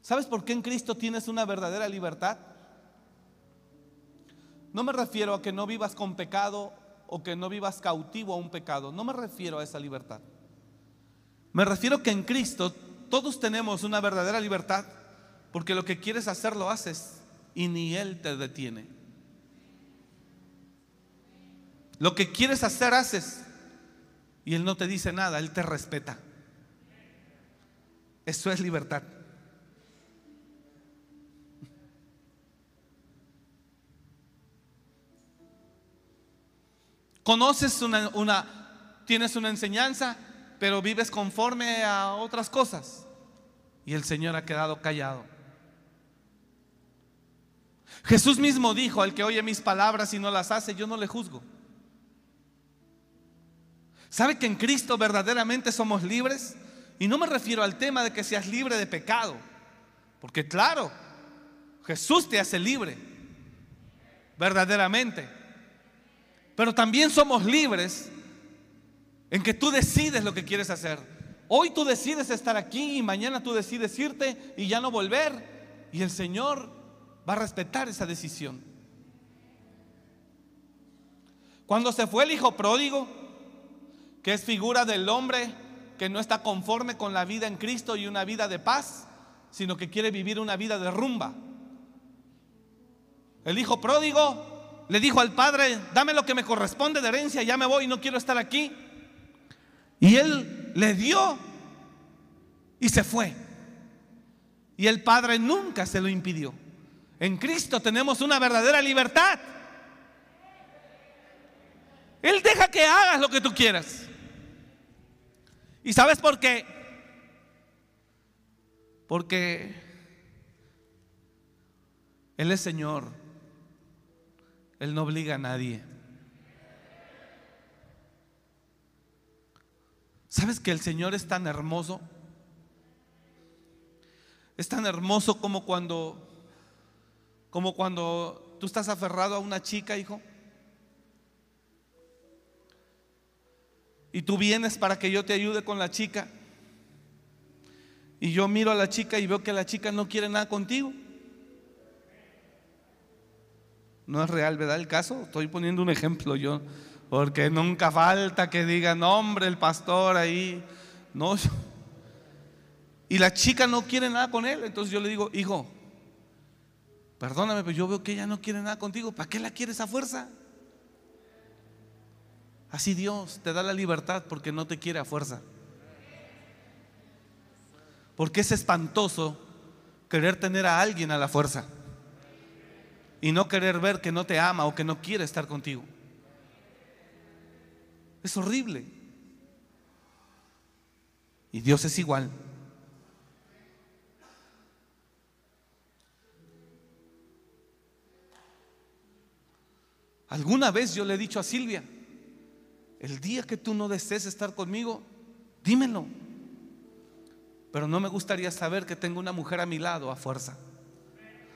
¿Sabes por qué en Cristo tienes una verdadera libertad? No me refiero a que no vivas con pecado o que no vivas cautivo a un pecado. No me refiero a esa libertad. Me refiero que en Cristo todos tenemos una verdadera libertad porque lo que quieres hacer lo haces y ni Él te detiene. Lo que quieres hacer haces y Él no te dice nada, Él te respeta. Eso es libertad. Conoces una, una, tienes una enseñanza, pero vives conforme a otras cosas. Y el Señor ha quedado callado. Jesús mismo dijo, al que oye mis palabras y no las hace, yo no le juzgo. ¿Sabe que en Cristo verdaderamente somos libres? Y no me refiero al tema de que seas libre de pecado, porque claro, Jesús te hace libre, verdaderamente. Pero también somos libres en que tú decides lo que quieres hacer. Hoy tú decides estar aquí y mañana tú decides irte y ya no volver. Y el Señor va a respetar esa decisión. Cuando se fue el hijo pródigo, que es figura del hombre que no está conforme con la vida en Cristo y una vida de paz, sino que quiere vivir una vida de rumba. El hijo pródigo le dijo al padre, dame lo que me corresponde de herencia, ya me voy, no quiero estar aquí. Y él le dio y se fue. Y el padre nunca se lo impidió. En Cristo tenemos una verdadera libertad. Él deja que hagas lo que tú quieras. ¿Y sabes por qué? Porque Él es Señor. Él no obliga a nadie. ¿Sabes que el Señor es tan hermoso? Es tan hermoso como cuando como cuando tú estás aferrado a una chica, hijo, y tú vienes para que yo te ayude con la chica, y yo miro a la chica y veo que la chica no quiere nada contigo. No es real, ¿verdad? El caso. Estoy poniendo un ejemplo yo. Porque nunca falta que digan, hombre, el pastor ahí. No. Y la chica no quiere nada con él. Entonces yo le digo, hijo, perdóname, pero yo veo que ella no quiere nada contigo. ¿Para qué la quieres a fuerza? Así Dios te da la libertad porque no te quiere a fuerza. Porque es espantoso querer tener a alguien a la fuerza y no querer ver que no te ama o que no quiere estar contigo. Es horrible. Y Dios es igual. Alguna vez yo le he dicho a Silvia, el día que tú no desees estar conmigo, dímelo. Pero no me gustaría saber que tengo una mujer a mi lado a fuerza.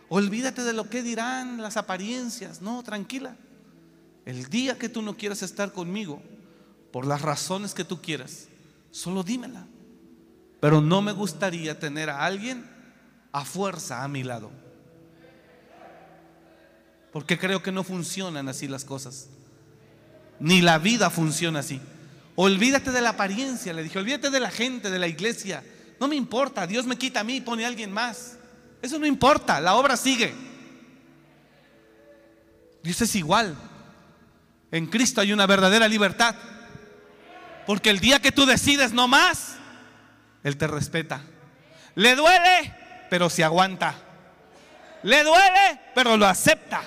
Olvídate de lo que dirán las apariencias. No, tranquila. El día que tú no quieras estar conmigo, por las razones que tú quieras, solo dímela. Pero no me gustaría tener a alguien a fuerza a mi lado. Porque creo que no funcionan así las cosas. Ni la vida funciona así. Olvídate de la apariencia, le dije, olvídate de la gente, de la iglesia. No me importa, Dios me quita a mí y pone a alguien más. Eso no importa, la obra sigue. Dios es igual. En Cristo hay una verdadera libertad. Porque el día que tú decides no más, Él te respeta. Le duele, pero se aguanta. Le duele, pero lo acepta.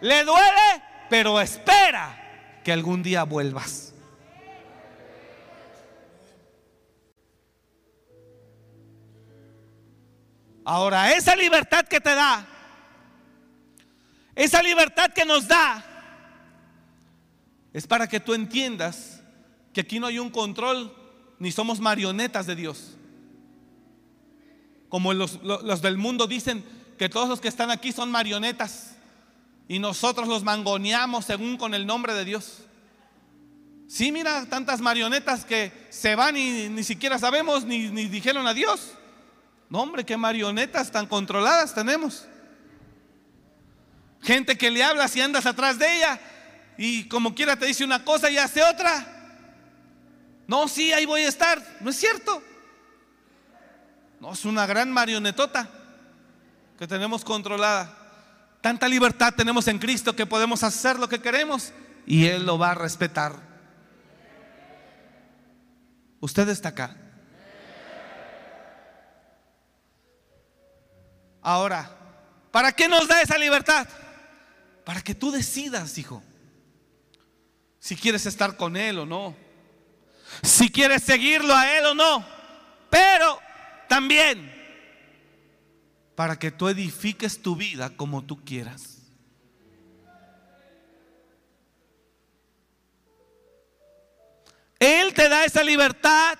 Le duele, pero espera que algún día vuelvas. Ahora, esa libertad que te da, esa libertad que nos da, es para que tú entiendas que aquí no hay un control ni somos marionetas de Dios. Como los, los, del mundo dicen que todos los que están aquí son marionetas y nosotros los mangoneamos según con el nombre de Dios. Sí, mira, tantas marionetas que se van y ni siquiera sabemos ni, ni dijeron adiós. No, hombre, qué marionetas tan controladas tenemos. Gente que le habla si andas atrás de ella y como quiera te dice una cosa y hace otra. No, sí, ahí voy a estar. No es cierto. No, es una gran marionetota que tenemos controlada. Tanta libertad tenemos en Cristo que podemos hacer lo que queremos y Él lo va a respetar. Usted está acá. Ahora, ¿para qué nos da esa libertad? Para que tú decidas, hijo, si quieres estar con Él o no, si quieres seguirlo a Él o no, pero también para que tú edifiques tu vida como tú quieras. Él te da esa libertad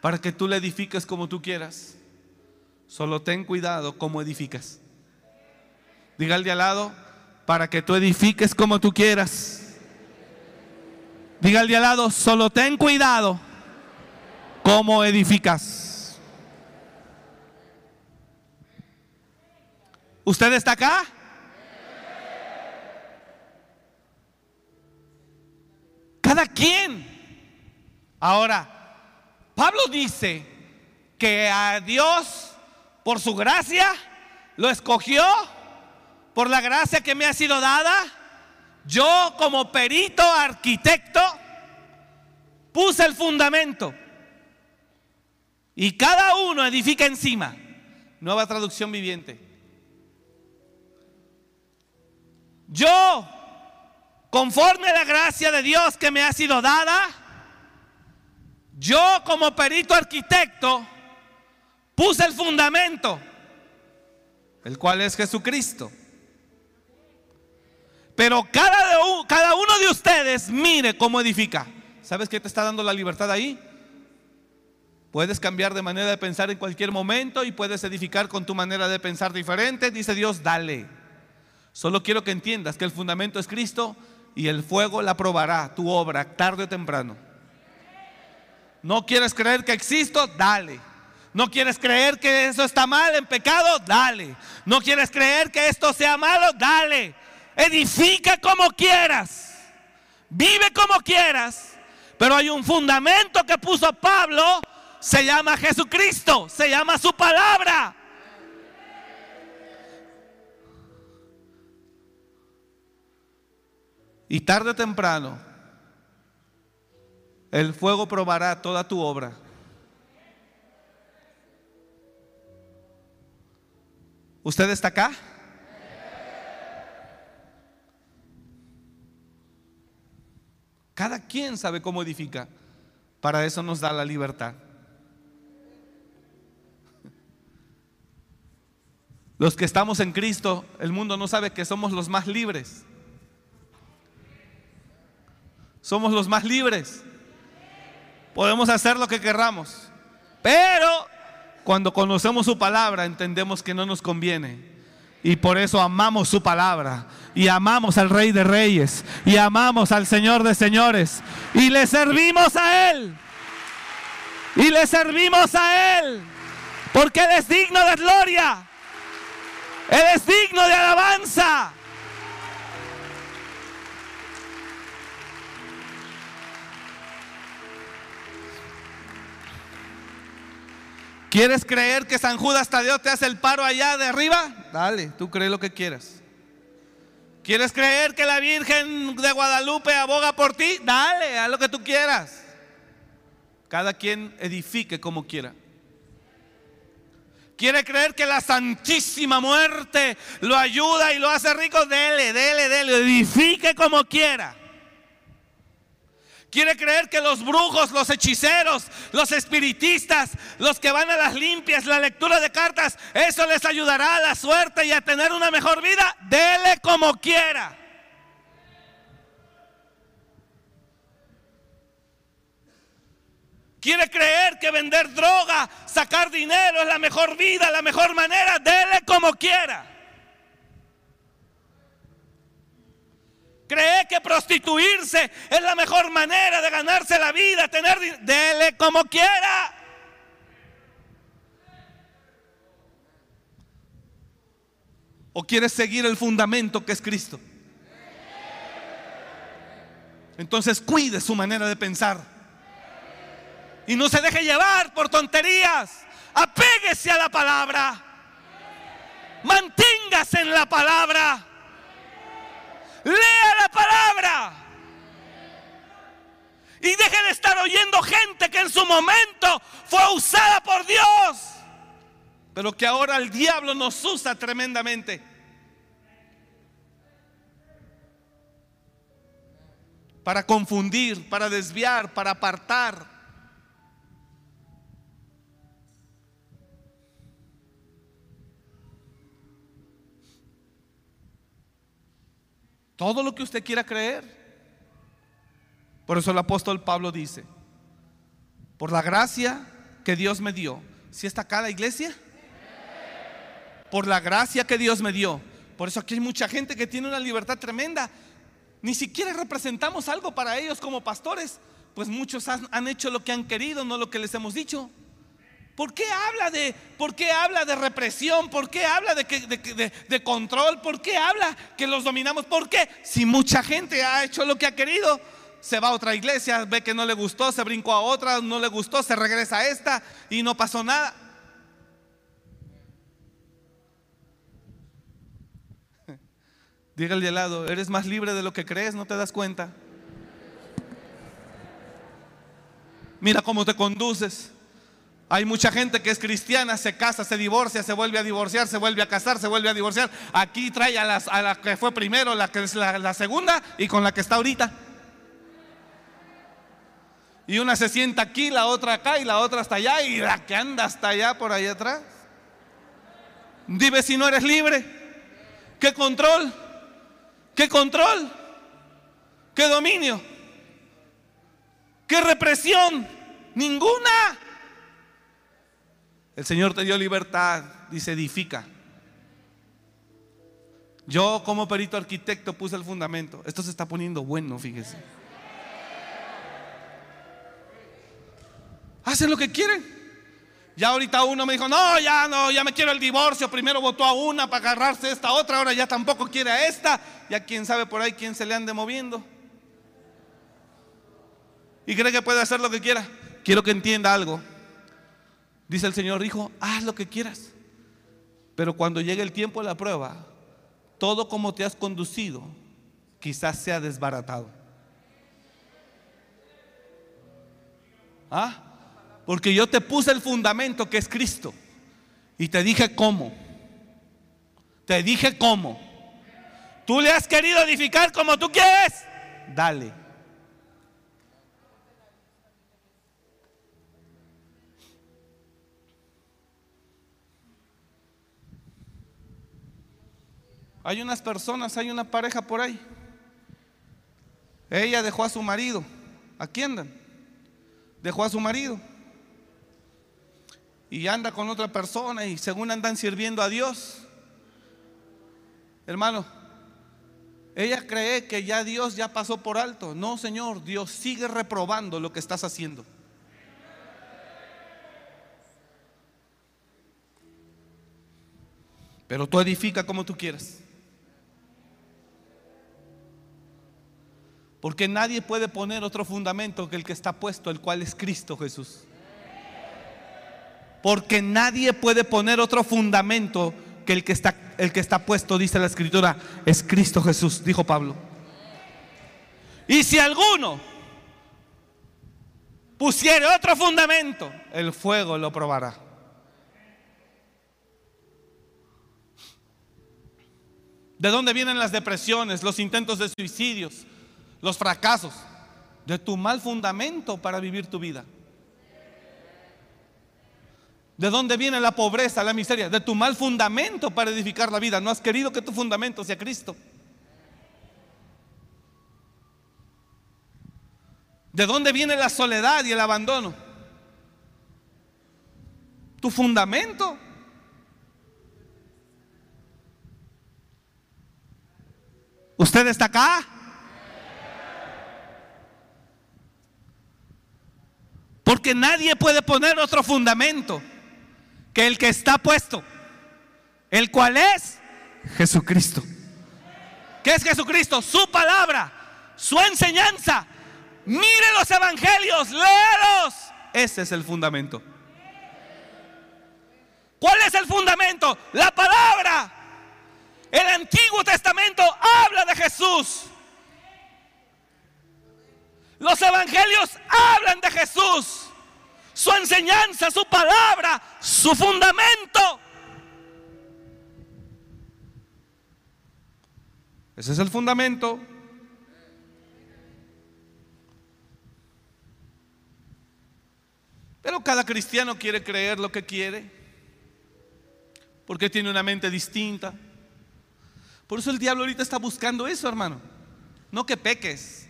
para que tú le edifiques como tú quieras. Solo ten cuidado cómo edificas. Diga al de al lado, para que tú edifiques como tú quieras. Diga al de al lado, solo ten cuidado cómo edificas. ¿Usted está acá? Cada quien. Ahora, Pablo dice que a Dios por su gracia, lo escogió, por la gracia que me ha sido dada. Yo como perito arquitecto puse el fundamento y cada uno edifica encima. Nueva traducción viviente. Yo, conforme a la gracia de Dios que me ha sido dada, yo como perito arquitecto Puse el fundamento, el cual es Jesucristo. Pero cada, cada uno de ustedes mire cómo edifica. ¿Sabes qué te está dando la libertad ahí? Puedes cambiar de manera de pensar en cualquier momento y puedes edificar con tu manera de pensar diferente. Dice Dios, dale. Solo quiero que entiendas que el fundamento es Cristo y el fuego la probará, tu obra, tarde o temprano. No quieres creer que existo, dale. No quieres creer que eso está mal en pecado, dale. No quieres creer que esto sea malo, dale. Edifica como quieras. Vive como quieras. Pero hay un fundamento que puso Pablo, se llama Jesucristo, se llama su palabra. Y tarde o temprano, el fuego probará toda tu obra. ¿Usted está acá? Cada quien sabe cómo edifica. Para eso nos da la libertad. Los que estamos en Cristo, el mundo no sabe que somos los más libres. Somos los más libres. Podemos hacer lo que querramos. Pero cuando conocemos su palabra entendemos que no nos conviene. Y por eso amamos su palabra. Y amamos al Rey de Reyes. Y amamos al Señor de Señores. Y le servimos a Él. Y le servimos a Él. Porque Él es digno de gloria. Él es digno de alabanza. ¿Quieres creer que San Judas Tadeo te hace el paro allá de arriba? Dale, tú crees lo que quieras. ¿Quieres creer que la Virgen de Guadalupe aboga por ti? Dale, haz lo que tú quieras. Cada quien edifique como quiera. ¿Quiere creer que la Santísima Muerte lo ayuda y lo hace rico? Dele, dele, dele, edifique como quiera. Quiere creer que los brujos, los hechiceros, los espiritistas, los que van a las limpias, la lectura de cartas, eso les ayudará a la suerte y a tener una mejor vida. Dele como quiera. Quiere creer que vender droga, sacar dinero es la mejor vida, la mejor manera. Dele como quiera. Cree que prostituirse es la mejor manera de ganarse la vida, tener dele como quiera. ¿O quieres seguir el fundamento que es Cristo? Entonces cuide su manera de pensar. Y no se deje llevar por tonterías. Apéguese a la palabra. Manténgase en la palabra. Lea la palabra. Y deje de estar oyendo gente que en su momento fue usada por Dios. Pero que ahora el diablo nos usa tremendamente. Para confundir, para desviar, para apartar. Todo lo que usted quiera creer. Por eso el apóstol Pablo dice, por la gracia que Dios me dio, ¿si está acá la iglesia? Por la gracia que Dios me dio. Por eso aquí hay mucha gente que tiene una libertad tremenda. Ni siquiera representamos algo para ellos como pastores, pues muchos han, han hecho lo que han querido, no lo que les hemos dicho. ¿Por qué habla de, por qué habla de represión? ¿Por qué habla de, de, de, control? ¿Por qué habla que los dominamos? ¿Por qué? Si mucha gente ha hecho lo que ha querido, se va a otra iglesia, ve que no le gustó, se brincó a otra, no le gustó, se regresa a esta y no pasó nada. Dígale al lado, eres más libre de lo que crees, no te das cuenta. Mira cómo te conduces. Hay mucha gente que es cristiana, se casa, se divorcia, se vuelve a divorciar, se vuelve a casar, se vuelve a divorciar. Aquí trae a, la que fue primero, la que es la, segunda y con la que está ahorita. Y una se sienta aquí, la otra acá y la otra hasta allá y la que anda hasta allá por ahí atrás. Dime si no eres libre. ¿Qué control? ¿Qué control? ¿Qué dominio? ¿Qué represión? Ninguna. El Señor te dio libertad, dice, edifica. Yo como perito arquitecto puse el fundamento. Esto se está poniendo bueno, fíjese. Hacen lo que quieren. Ya ahorita uno me dijo, no, ya no, ya me quiero el divorcio. Primero votó a una para agarrarse esta otra, ahora ya tampoco quiere a esta. Ya quién sabe por ahí quién se le ande moviendo. Y cree que puede hacer lo que quiera. Quiero que entienda algo. Dice el Señor, hijo, haz lo que quieras. Pero cuando llegue el tiempo de la prueba, todo como te has conducido, quizás sea desbaratado. ¿Ah? Porque yo te puse el fundamento que es Cristo. Y te dije cómo. Te dije cómo. Tú le has querido edificar como tú quieres. Dale. Hay unas personas, hay una pareja por ahí. Ella dejó a su marido. Aquí andan. Dejó a su marido. Y anda con otra persona y según andan sirviendo a Dios. Hermano, ella cree que ya Dios ya pasó por alto. No, Señor, Dios sigue reprobando lo que estás haciendo. Pero tú edifica como tú quieras. Porque nadie puede poner otro fundamento que el que está puesto, el cual es Cristo Jesús. Porque nadie puede poner otro fundamento que el que está, el que está puesto, dice la escritura, es Cristo Jesús, dijo Pablo. Y si alguno pusiere otro fundamento, el fuego lo probará. ¿De dónde vienen las depresiones, los intentos de suicidios? Los fracasos, de tu mal fundamento para vivir tu vida. ¿De dónde viene la pobreza, la miseria? De tu mal fundamento para edificar la vida. No has querido que tu fundamento sea Cristo. ¿De dónde viene la soledad y el abandono? Tu fundamento. ¿Usted está acá? Porque nadie puede poner otro fundamento que el que está puesto, el cual es Jesucristo. ¿Qué es Jesucristo? Su palabra, su enseñanza. Mire los evangelios, léalos. Ese es el fundamento. ¿Cuál es el fundamento? La palabra. El Antiguo Testamento habla de Jesús. Los evangelios hablan de Jesús, su enseñanza, su palabra, su fundamento. Ese es el fundamento. Pero cada cristiano quiere creer lo que quiere, porque tiene una mente distinta. Por eso el diablo ahorita está buscando eso, hermano. No que peques,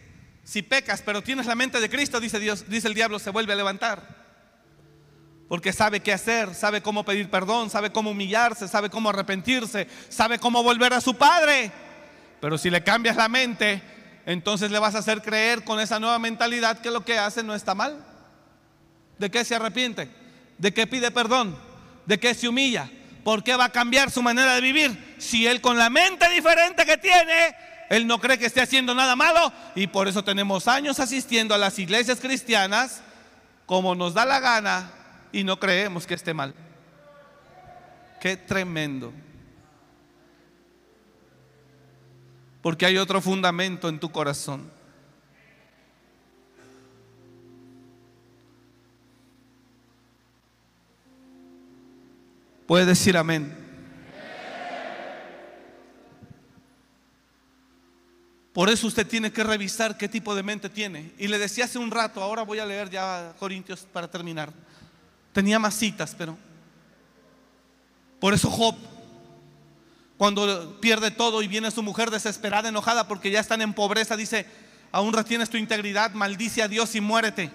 si pecas, pero tienes la mente de Cristo, dice Dios, dice el diablo, se vuelve a levantar. Porque sabe qué hacer, sabe cómo pedir perdón, sabe cómo humillarse, sabe cómo arrepentirse, sabe cómo volver a su padre. Pero si le cambias la mente, entonces le vas a hacer creer con esa nueva mentalidad que lo que hace no está mal. ¿De qué se arrepiente? ¿De qué pide perdón? ¿De qué se humilla? ¿Por qué va a cambiar su manera de vivir? Si él con la mente diferente que tiene él no cree que esté haciendo nada malo y por eso tenemos años asistiendo a las iglesias cristianas como nos da la gana y no creemos que esté mal. Qué tremendo. Porque hay otro fundamento en tu corazón. Puede decir amén. Por eso usted tiene que revisar qué tipo de mente tiene. Y le decía hace un rato, ahora voy a leer ya Corintios para terminar. Tenía más citas, pero... Por eso Job, cuando pierde todo y viene su mujer desesperada, enojada porque ya están en pobreza, dice, aún retienes tu integridad, maldice a Dios y muérete.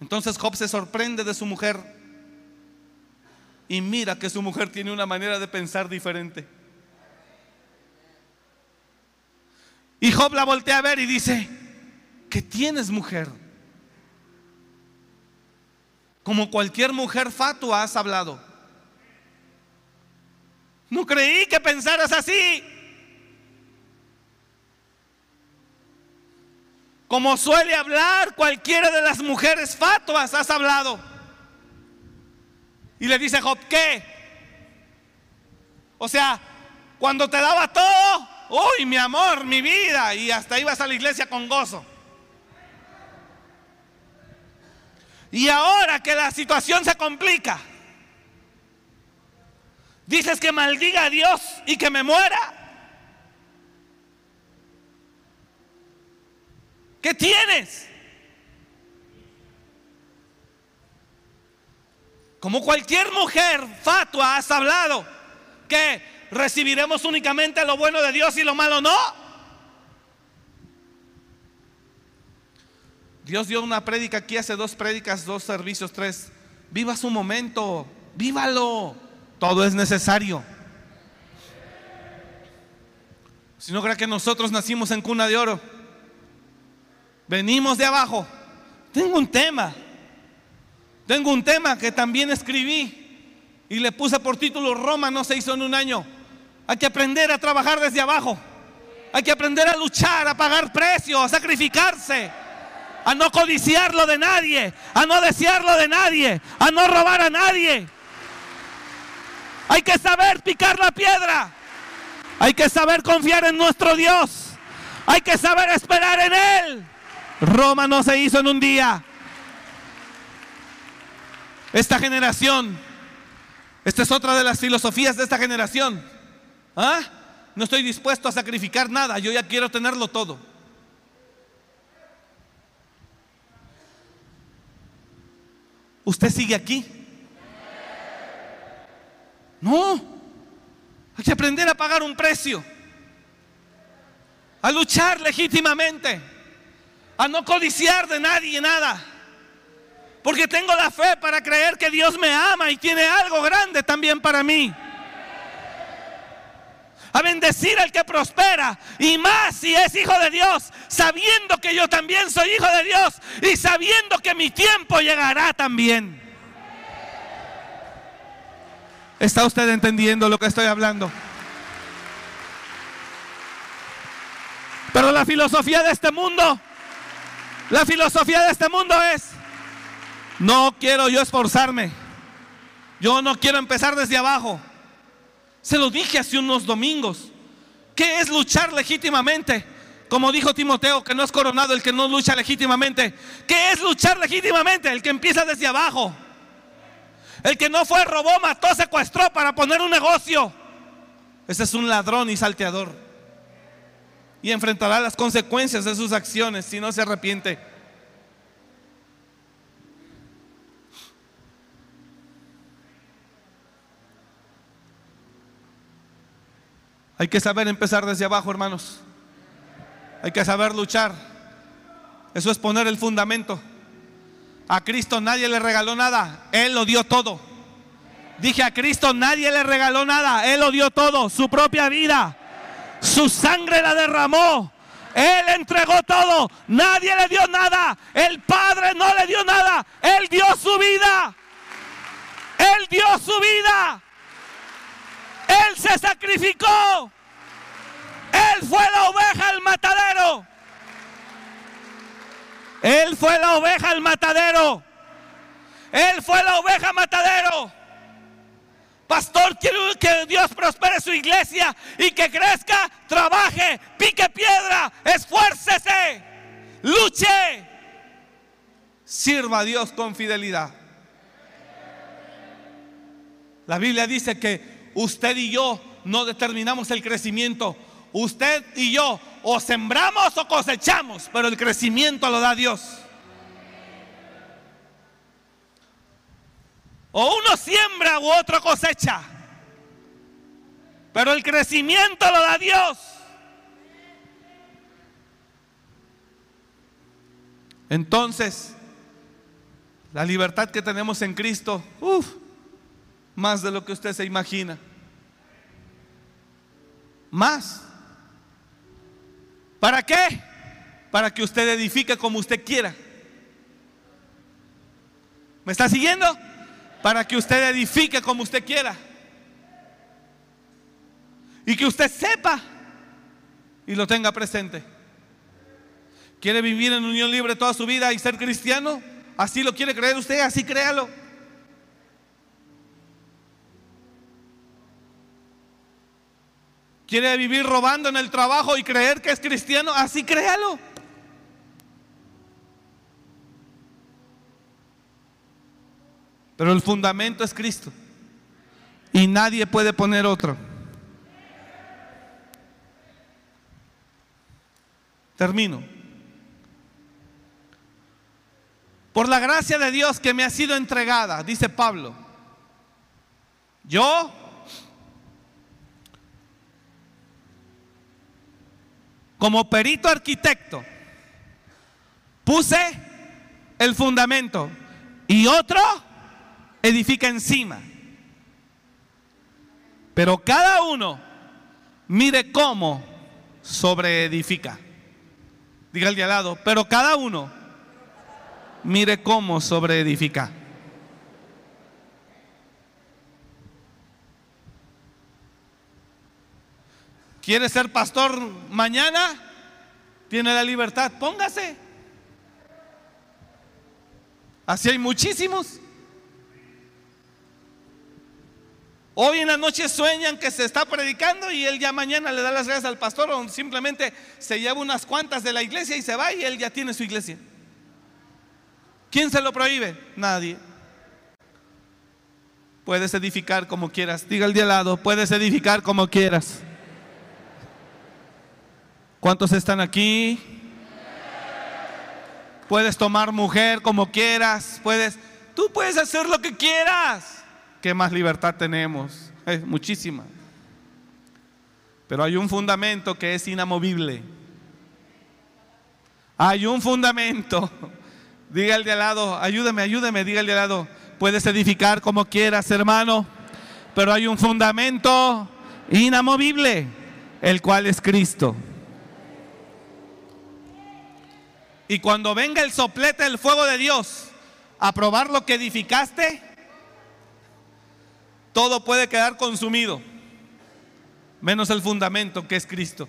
Entonces Job se sorprende de su mujer y mira que su mujer tiene una manera de pensar diferente. Y Job la voltea a ver y dice, ¿qué tienes mujer? Como cualquier mujer fatua has hablado. No creí que pensaras así. Como suele hablar cualquiera de las mujeres fatuas, has hablado. Y le dice Job, ¿qué? O sea, cuando te daba todo, uy, mi amor, mi vida, y hasta ibas a la iglesia con gozo. Y ahora que la situación se complica, dices que maldiga a Dios y que me muera. ¿Qué tienes? Como cualquier mujer fatua has hablado que recibiremos únicamente lo bueno de Dios y lo malo no. Dios dio una prédica aquí hace dos prédicas, dos servicios, tres. Viva su momento, vívalo. Todo es necesario. Si no cree que nosotros nacimos en cuna de oro, venimos de abajo. Tengo un tema. Tengo un tema que también escribí y le puse por título Roma no se hizo en un año. Hay que aprender a trabajar desde abajo. Hay que aprender a luchar, a pagar precio, a sacrificarse, a no codiciarlo de nadie, a no desearlo de nadie, a no robar a nadie. Hay que saber picar la piedra. Hay que saber confiar en nuestro Dios. Hay que saber esperar en Él. Roma no se hizo en un día. Esta generación, esta es otra de las filosofías de esta generación. ¿Ah? No estoy dispuesto a sacrificar nada, yo ya quiero tenerlo todo. ¿Usted sigue aquí? No. Hay que aprender a pagar un precio. A luchar legítimamente a no codiciar de nadie nada. Porque tengo la fe para creer que Dios me ama y tiene algo grande también para mí. A bendecir al que prospera y más si es hijo de Dios, sabiendo que yo también soy hijo de Dios y sabiendo que mi tiempo llegará también. ¿Está usted entendiendo lo que estoy hablando? Pero la filosofía de este mundo la filosofía de este mundo es, no quiero yo esforzarme. Yo no quiero empezar desde abajo. Se lo dije hace unos domingos. ¿Qué es luchar legítimamente? Como dijo Timoteo, que no es coronado el que no lucha legítimamente. ¿Qué es luchar legítimamente? El que empieza desde abajo. El que no fue, robó, mató, secuestró para poner un negocio. Ese es un ladrón y salteador y enfrentará las consecuencias de sus acciones si no se arrepiente. Hay que saber empezar desde abajo, hermanos. Hay que saber luchar. Eso es poner el fundamento. A Cristo nadie le regaló nada. Él lo dio todo. Dije a Cristo nadie le regaló nada. Él lo dio todo. Su propia vida. Su sangre la derramó. Él entregó todo. Nadie le dio nada. El Padre no le dio nada. Él dio su vida. Él dio su vida. Él se sacrificó. Él fue la oveja al matadero. Él fue la oveja al matadero. Él fue la oveja matadero. Pastor, quiero que Dios prospere su iglesia y que crezca, trabaje, pique piedra, esfuércese, luche, sirva a Dios con fidelidad. La Biblia dice que usted y yo no determinamos el crecimiento. Usted y yo o sembramos o cosechamos, pero el crecimiento lo da Dios. O uno siembra u otro cosecha. Pero el crecimiento lo da Dios. Entonces, la libertad que tenemos en Cristo, Más de lo que usted se imagina. Más. ¿Para qué? Para que usted edifique como usted quiera. ¿Me está siguiendo? Para que usted edifique como usted quiera. Y que usted sepa y lo tenga presente. ¿Quiere vivir en unión libre toda su vida y ser cristiano? ¿Así lo quiere creer usted? Así créalo. ¿Quiere vivir robando en el trabajo y creer que es cristiano? Así créalo. Pero el fundamento es Cristo. Y nadie puede poner otro. Termino. Por la gracia de Dios que me ha sido entregada, dice Pablo. Yo como perito arquitecto, puse el fundamento y otro edifica encima. Pero cada uno mire cómo sobreedifica. Diga el de al lado, pero cada uno mire cómo sobreedifica. ¿Quiere ser pastor mañana? Tiene la libertad, póngase. Así hay muchísimos. Hoy en la noche sueñan que se está predicando y él ya mañana le da las gracias al pastor o simplemente se lleva unas cuantas de la iglesia y se va y él ya tiene su iglesia. ¿Quién se lo prohíbe? Nadie. Puedes edificar como quieras. Diga el de al lado, puedes edificar como quieras. ¿Cuántos están aquí? Puedes tomar mujer como quieras, puedes, tú puedes hacer lo que quieras. ¿Qué más libertad tenemos? Es muchísima. Pero hay un fundamento que es inamovible. Hay un fundamento. Diga el de al lado, ayúdame, ayúdame, diga el de al lado. Puedes edificar como quieras, hermano, pero hay un fundamento inamovible, el cual es Cristo. Y cuando venga el soplete del fuego de Dios a probar lo que edificaste, todo puede quedar consumido, menos el fundamento que es Cristo.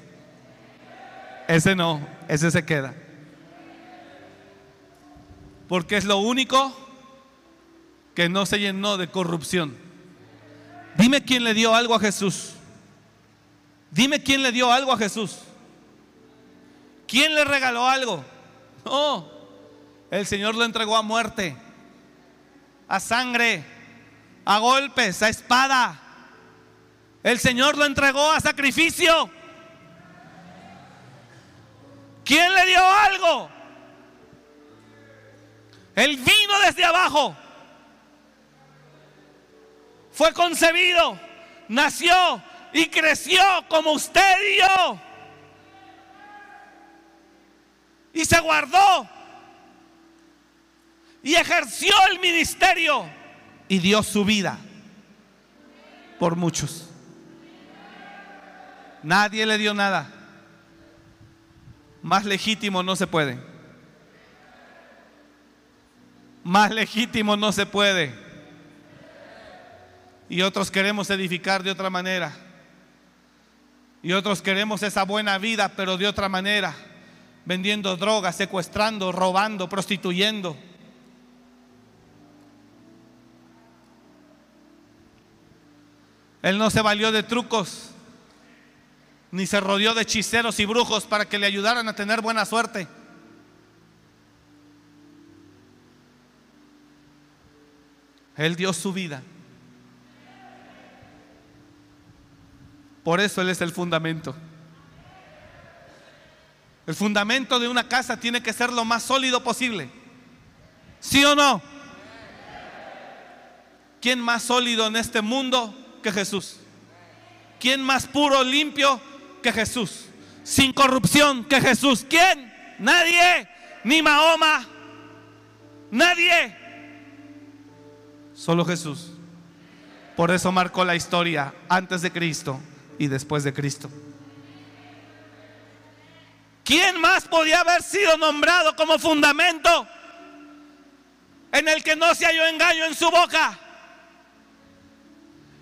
Ese no, ese se queda. Porque es lo único que no se llenó de corrupción. Dime quién le dio algo a Jesús. Dime quién le dio algo a Jesús. ¿Quién le regaló algo? No, el Señor lo entregó a muerte, a sangre, a golpes, a espada. El Señor lo entregó a sacrificio. ¿Quién le dio algo? Él vino desde abajo. Fue concebido, nació y creció como usted y yo. Y se guardó y ejerció el ministerio y dio su vida por muchos. Nadie le dio nada. Más legítimo no se puede. Más legítimo no se puede. Y otros queremos edificar de otra manera. Y otros queremos esa buena vida, pero de otra manera vendiendo drogas, secuestrando, robando, prostituyendo. Él no se valió de trucos, ni se rodeó de hechiceros y brujos para que le ayudaran a tener buena suerte. Él dio su vida. Por eso Él es el fundamento. El fundamento de una casa tiene que ser lo más sólido posible. ¿Sí o no? ¿Quién más sólido en este mundo que Jesús? ¿Quién más puro, limpio que Jesús? Sin corrupción que Jesús. ¿Quién? Nadie. Ni Mahoma. Nadie. Solo Jesús. Por eso marcó la historia antes de Cristo y después de Cristo. ¿Quién más podía haber sido nombrado como fundamento en el que no se halló engaño en su boca?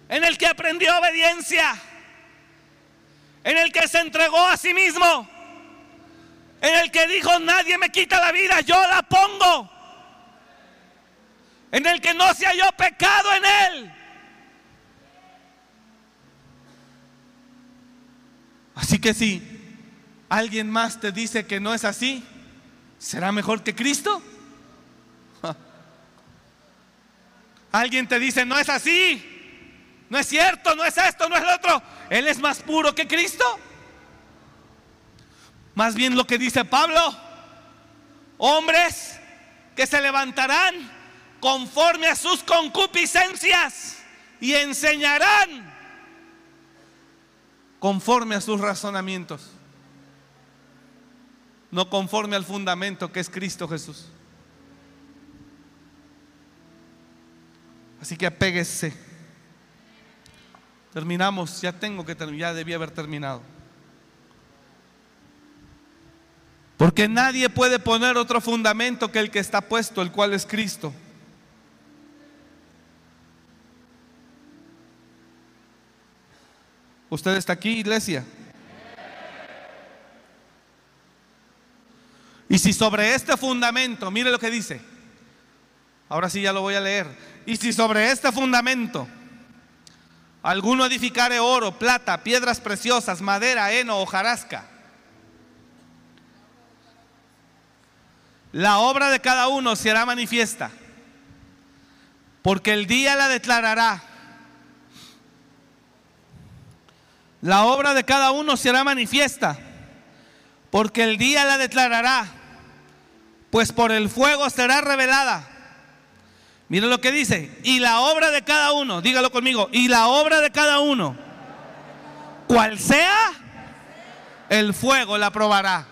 En el que aprendió obediencia, en el que se entregó a sí mismo, en el que dijo nadie me quita la vida, yo la pongo, en el que no se halló pecado en él. Así que si alguien más te dice que no es así, ¿será mejor que Cristo? Alguien te dice, no es así, no es cierto, no es esto, no es lo otro. Él es más puro que Cristo. Más bien lo que dice Pablo, hombres que se levantarán conforme a sus concupiscencias y enseñarán conforme a sus razonamientos, no conforme al fundamento que es Cristo Jesús. Así que apéguese. Terminamos, ya tengo que terminar, ya debía haber terminado. Porque nadie puede poner otro fundamento que el que está puesto, el cual es Cristo. ¿Usted está aquí, iglesia? Y si sobre este fundamento, mire lo que dice, ahora sí ya lo voy a leer, y si sobre este fundamento alguno edificare oro, plata, piedras preciosas, madera, heno, hojarasca, la obra de cada uno será manifiesta, porque el día la declarará. La obra de cada uno será manifiesta, porque el día la declarará, pues por el fuego será revelada. Miren lo que dice, y la obra de cada uno, dígalo conmigo, y la obra de cada uno, cual sea, el fuego la probará.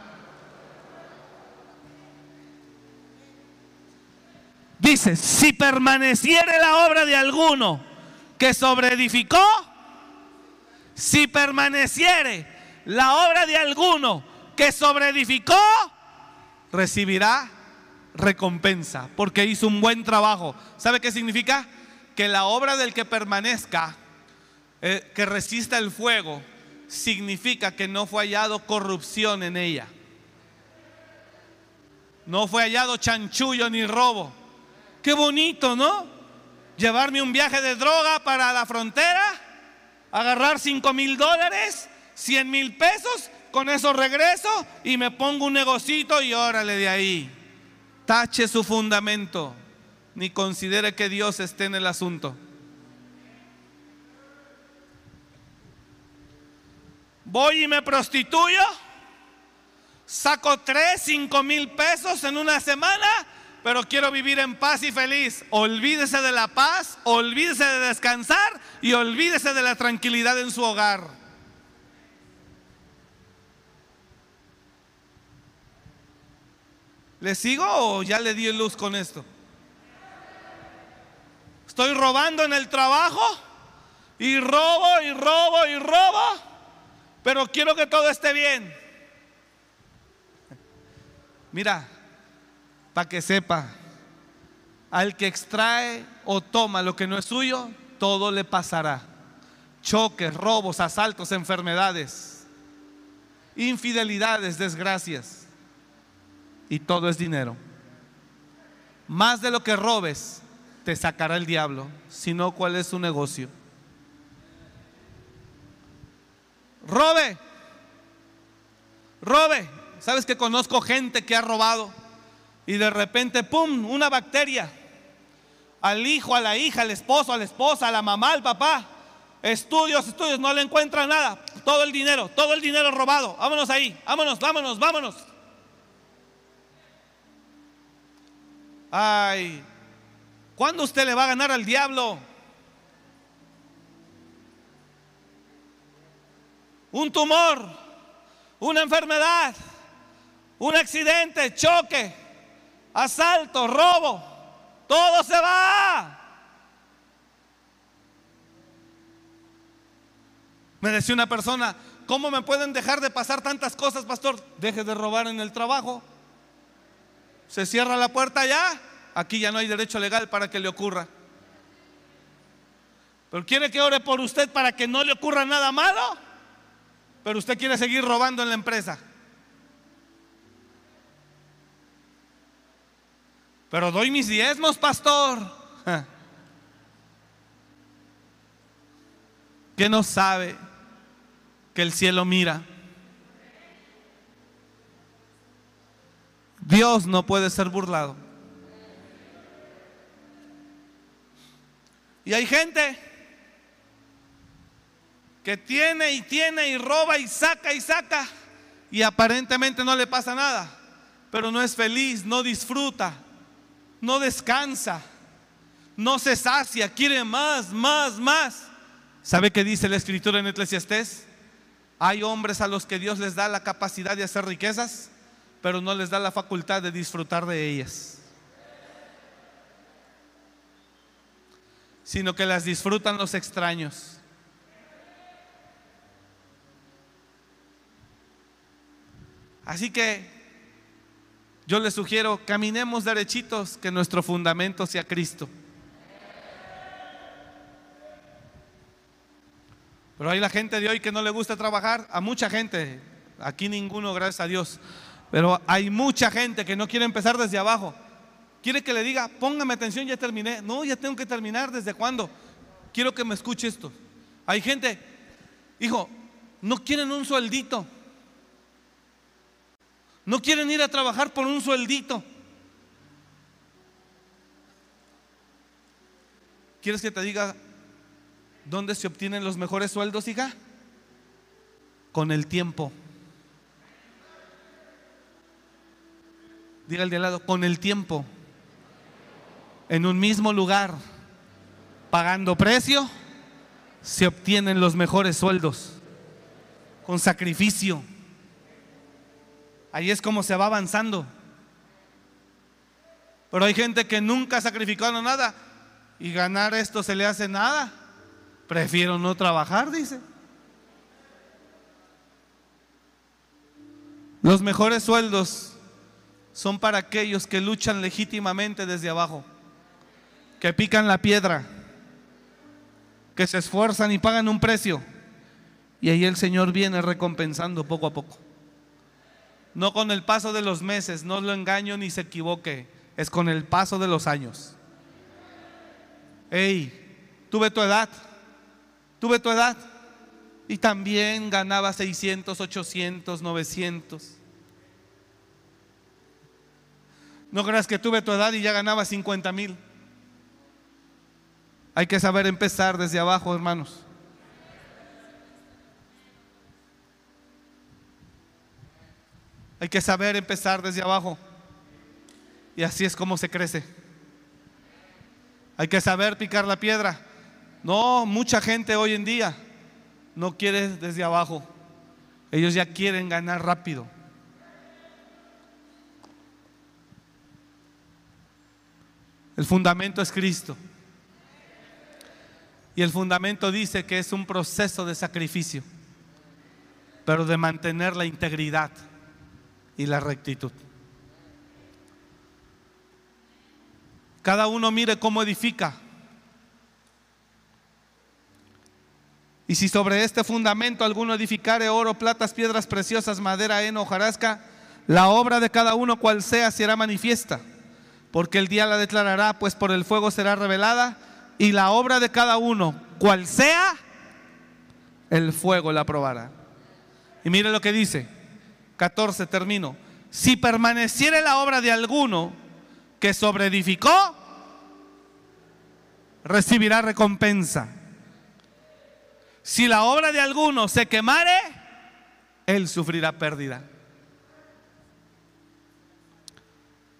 Dice, si permaneciere la obra de alguno que sobreedificó, si permaneciere la obra de alguno que sobreedificó, recibirá recompensa, porque hizo un buen trabajo. ¿Sabe qué significa? Que la obra del que permanezca, eh, que resista el fuego, significa que no fue hallado corrupción en ella. No fue hallado chanchullo ni robo. Qué bonito, ¿no? Llevarme un viaje de droga para la frontera agarrar 5 mil dólares, 100 mil pesos, con eso regreso y me pongo un negocito y órale de ahí. Tache su fundamento, ni considere que Dios esté en el asunto. Voy y me prostituyo, saco 3, 5 mil pesos en una semana pero quiero vivir en paz y feliz. Olvídese de la paz, olvídese de descansar y olvídese de la tranquilidad en su hogar. ¿Le sigo o ya le di luz con esto? Estoy robando en el trabajo y robo y robo y robo, pero quiero que todo esté bien. Mira, para que sepa, al que extrae o toma lo que no es suyo, todo le pasará. Choques, robos, asaltos, enfermedades, infidelidades, desgracias. Y todo es dinero. Más de lo que robes, te sacará el diablo, sino cuál es su negocio. Robe, robe. ¿Sabes que conozco gente que ha robado? y de repente, ¡pum!, una bacteria. Al hijo, a la hija, al esposo, a la esposa, a la mamá, al papá. Estudios, estudios, no le encuentran nada. Todo el dinero, todo el dinero robado. Vámonos ahí, vámonos, vámonos, vámonos. Ay, ¿cuándo usted le va a ganar al diablo? Un tumor, una enfermedad, un accidente, choque, asalto, robo, todo se va. Me decía una persona, ¿cómo me pueden dejar de pasar tantas cosas, pastor? Deje de robar en el trabajo. Se cierra la puerta ya, aquí ya no hay derecho legal para que le ocurra. Pero quiere que ore por usted para que no le ocurra nada malo, pero usted quiere seguir robando en la empresa. Pero doy mis diezmos, pastor. ¿Qué no sabe que el cielo mira? Dios no puede ser burlado. Y hay gente que tiene y tiene y roba y saca y saca y aparentemente no le pasa nada, pero no es feliz, no disfruta, no descansa, no se sacia, quiere más, más, más. ¿Sabe qué dice la escritura en Eclesiastés? Hay hombres a los que Dios les da la capacidad de hacer riquezas, pero no les da la facultad de disfrutar de ellas. Sino que las disfrutan los extraños. Así que yo les sugiero, caminemos derechitos, que nuestro fundamento sea Cristo. Pero hay la gente de hoy que no le gusta trabajar, a mucha gente, aquí ninguno, gracias a Dios, pero hay mucha gente que no quiere empezar desde abajo. Quiere que le diga, póngame atención, ya terminé. No, ya tengo que terminar, ¿desde cuándo? Quiero que me escuche esto. Hay gente, hijo, no quieren un sueldito. No quieren ir a trabajar por un sueldito. ¿Quieres que te diga dónde se obtienen los mejores sueldos, hija? Con el tiempo. Diga el de al lado, con el tiempo. En un mismo lugar, pagando precio, se obtienen los mejores sueldos. Con sacrificio. Ahí es como se va avanzando. Pero hay gente que nunca ha sacrificado nada y ganar esto se le hace nada. Prefiero no trabajar, dice. Los mejores sueldos son para aquellos que luchan legítimamente desde abajo, que pican la piedra, que se esfuerzan y pagan un precio. Y ahí el Señor viene recompensando poco a poco. No con el paso de los meses, no lo engaño ni se equivoque, es con el paso de los años. Hey, tuve tu edad, tuve tu edad y también ganaba 600, 800, 900. No creas que tuve tu edad y ya ganaba 50 mil. Hay que saber empezar desde abajo, hermanos. Hay que saber empezar desde abajo. Y así es como se crece. Hay que saber picar la piedra. No, mucha gente hoy en día no quiere desde abajo. Ellos ya quieren ganar rápido. El fundamento es Cristo. Y el fundamento dice que es un proceso de sacrificio, pero de mantener la integridad y la rectitud. Cada uno mire cómo edifica. Y si sobre este fundamento alguno edificare oro, platas, piedras preciosas, madera, heno, hojarasca, la obra de cada uno cual sea será manifiesta, porque el día la declarará, pues por el fuego será revelada, y la obra de cada uno cual sea, el fuego la probará. Y mire lo que dice, 14, termino. Si permaneciere la obra de alguno que sobreedificó, recibirá recompensa. Si la obra de alguno se quemare, él sufrirá pérdida.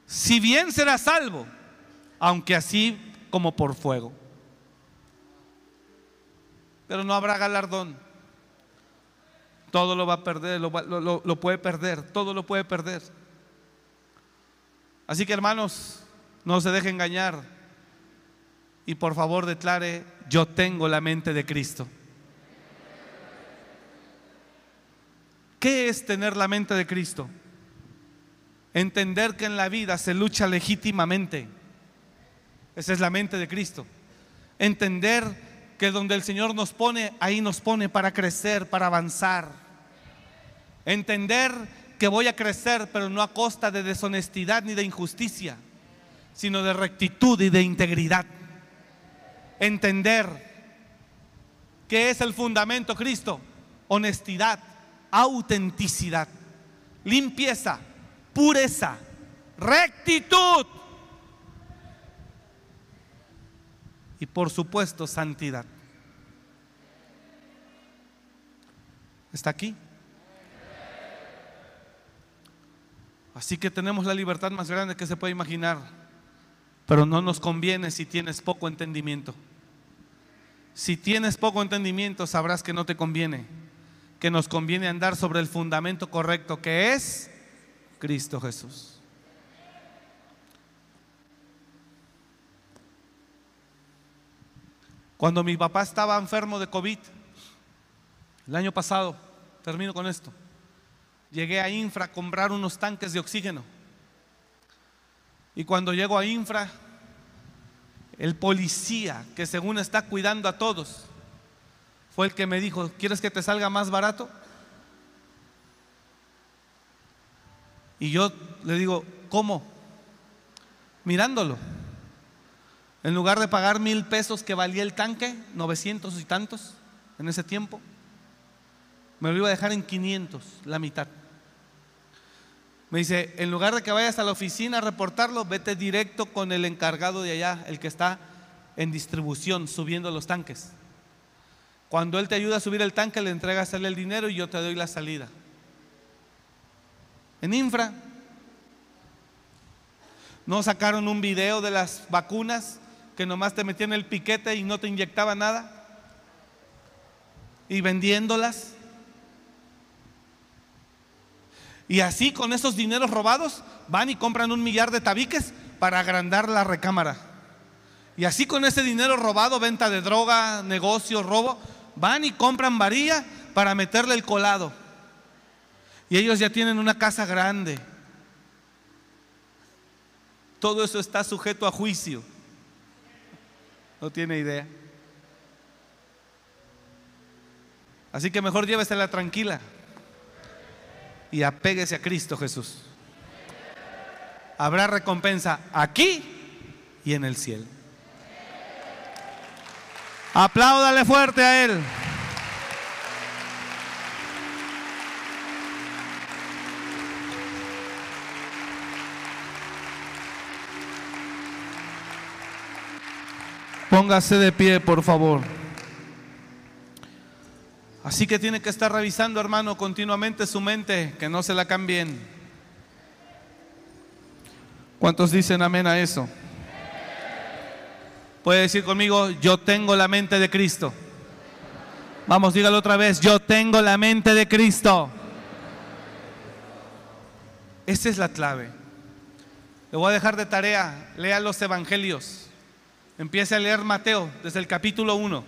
Si bien será salvo, aunque así como por fuego. Pero no habrá galardón todo lo va a perder, lo, lo, puede perder, todo lo puede perder. Así que hermanos, no se deje engañar y por favor declare, yo tengo la mente de Cristo. ¿Qué es tener la mente de Cristo? Entender que en la vida se lucha legítimamente. Esa es la mente de Cristo. Entender que donde el Señor nos pone, ahí nos pone para crecer, para avanzar. Entender que voy a crecer, pero no a costa de deshonestidad ni de injusticia, sino de rectitud y de integridad. Entender que es el fundamento Cristo, honestidad, autenticidad, limpieza, pureza, rectitud y por supuesto santidad. ¿Está aquí? Así que tenemos la libertad más grande que se puede imaginar, pero no nos conviene si tienes poco entendimiento. Si tienes poco entendimiento, sabrás que no te conviene que nos conviene andar sobre el fundamento correcto que es Cristo Jesús. Cuando mi papá estaba enfermo de COVID, el año pasado, termino con esto, llegué a Infra a comprar unos tanques de oxígeno. Y cuando llego a Infra, el policía que según está cuidando a todos, fue el que me dijo, ¿quieres que te salga más barato? Y yo le digo, ¿cómo? Mirándolo. En lugar de pagar mil pesos que valía el tanque, 900 y tantos en ese tiempo, me lo iba a dejar en 500, la mitad. Me dice, en lugar de que vayas a la oficina a reportarlo, vete directo con el encargado de allá, el que está en distribución, subiendo los tanques. Cuando Él te ayuda a subir el tanque, le entregas el dinero y yo te doy la salida. En infra, no sacaron un video de las vacunas que nomás te metían el piquete y no te inyectaba nada. Y vendiéndolas. Y así con esos dineros robados van y compran un millar de tabiques para agrandar la recámara. Y así con ese dinero robado, venta de droga, negocio, robo, van y compran varilla para meterle el colado. Y ellos ya tienen una casa grande. Todo eso está sujeto a juicio. No tiene idea. Así que mejor llévesela tranquila y apéguese a Cristo Jesús. Habrá recompensa aquí y en el cielo. Apláudale fuerte a Él. Póngase de pie, por favor. Así que tiene que estar revisando, hermano, continuamente su mente, que no se la cambien. ¿Cuántos dicen amén a eso? Puede decir conmigo, yo tengo la mente de Cristo. Vamos, dígalo otra vez, yo tengo la mente de Cristo. Esa es la clave. Le voy a dejar de tarea, lea los evangelios. Empiece a leer Mateo desde el capítulo 1.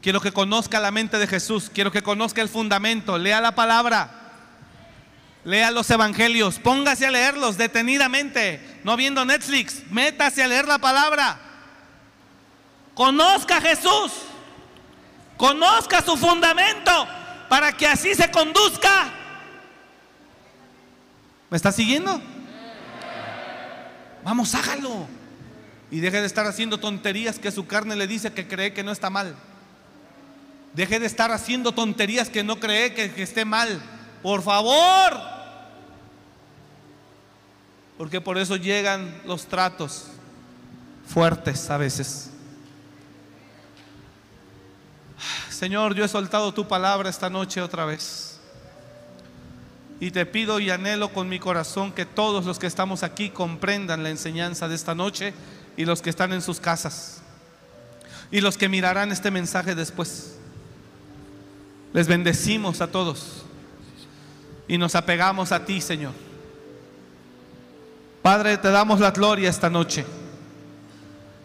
Quiero que conozca la mente de Jesús, quiero que conozca el fundamento, lea la palabra. Lea los evangelios, póngase a leerlos detenidamente, no viendo Netflix, métase a leer la palabra. Conozca a Jesús. Conozca su fundamento para que así se conduzca. ¿Me está siguiendo? Vamos, hágalo. Y deje de estar haciendo tonterías que su carne le dice que cree que no está mal. Deje de estar haciendo tonterías que no cree que, que esté mal. Por favor. Porque por eso llegan los tratos fuertes a veces. Señor, yo he soltado tu palabra esta noche otra vez. Y te pido y anhelo con mi corazón que todos los que estamos aquí comprendan la enseñanza de esta noche y los que están en sus casas y los que mirarán este mensaje después. Les bendecimos a todos y nos apegamos a ti, Señor. Padre, te damos la gloria esta noche.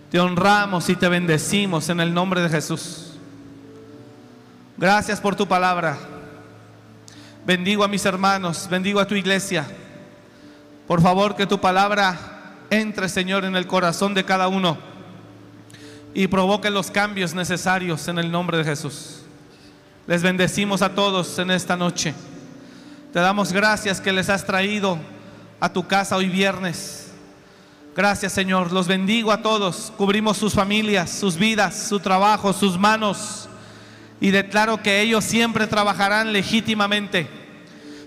Te honramos y te bendecimos en el nombre de Jesús. Gracias por tu palabra. Bendigo a mis hermanos, bendigo a tu iglesia. Por favor, que tu palabra entre, Señor, en el corazón de cada uno y provoque los cambios necesarios en el nombre de Jesús. Les bendecimos a todos en esta noche. Te damos gracias que les has traído a tu casa hoy viernes. Gracias Señor, los bendigo a todos. Cubrimos sus familias, sus vidas, su trabajo, sus manos. Y declaro que ellos siempre trabajarán legítimamente.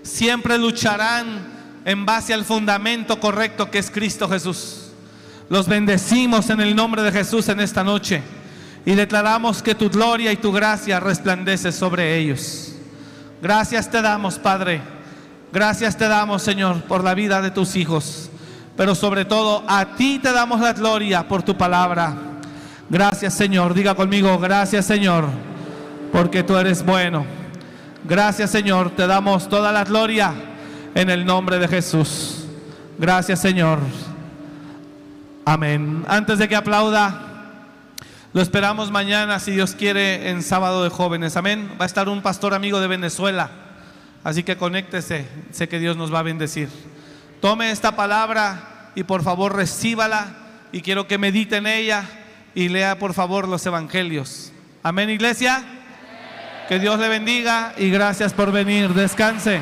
Siempre lucharán en base al fundamento correcto que es Cristo Jesús. Los bendecimos en el nombre de Jesús en esta noche y declaramos que tu gloria y tu gracia resplandece sobre ellos. Gracias te damos, Padre. Gracias te damos, Señor, por la vida de tus hijos. Pero sobre todo a ti te damos la gloria por tu palabra. Gracias, Señor. Diga conmigo, gracias, Señor, porque tú eres bueno. Gracias, Señor. Te damos toda la gloria en el nombre de Jesús. Gracias Señor. Amén. Antes de que aplauda, lo esperamos mañana, si Dios quiere, en sábado de jóvenes. Amén. Va a estar un pastor amigo de Venezuela. Así que conéctese. Sé que Dios nos va a bendecir. Tome esta palabra y por favor recíbala. Y quiero que medite en ella y lea por favor los evangelios. Amén, iglesia. Que Dios le bendiga y gracias por venir. Descanse.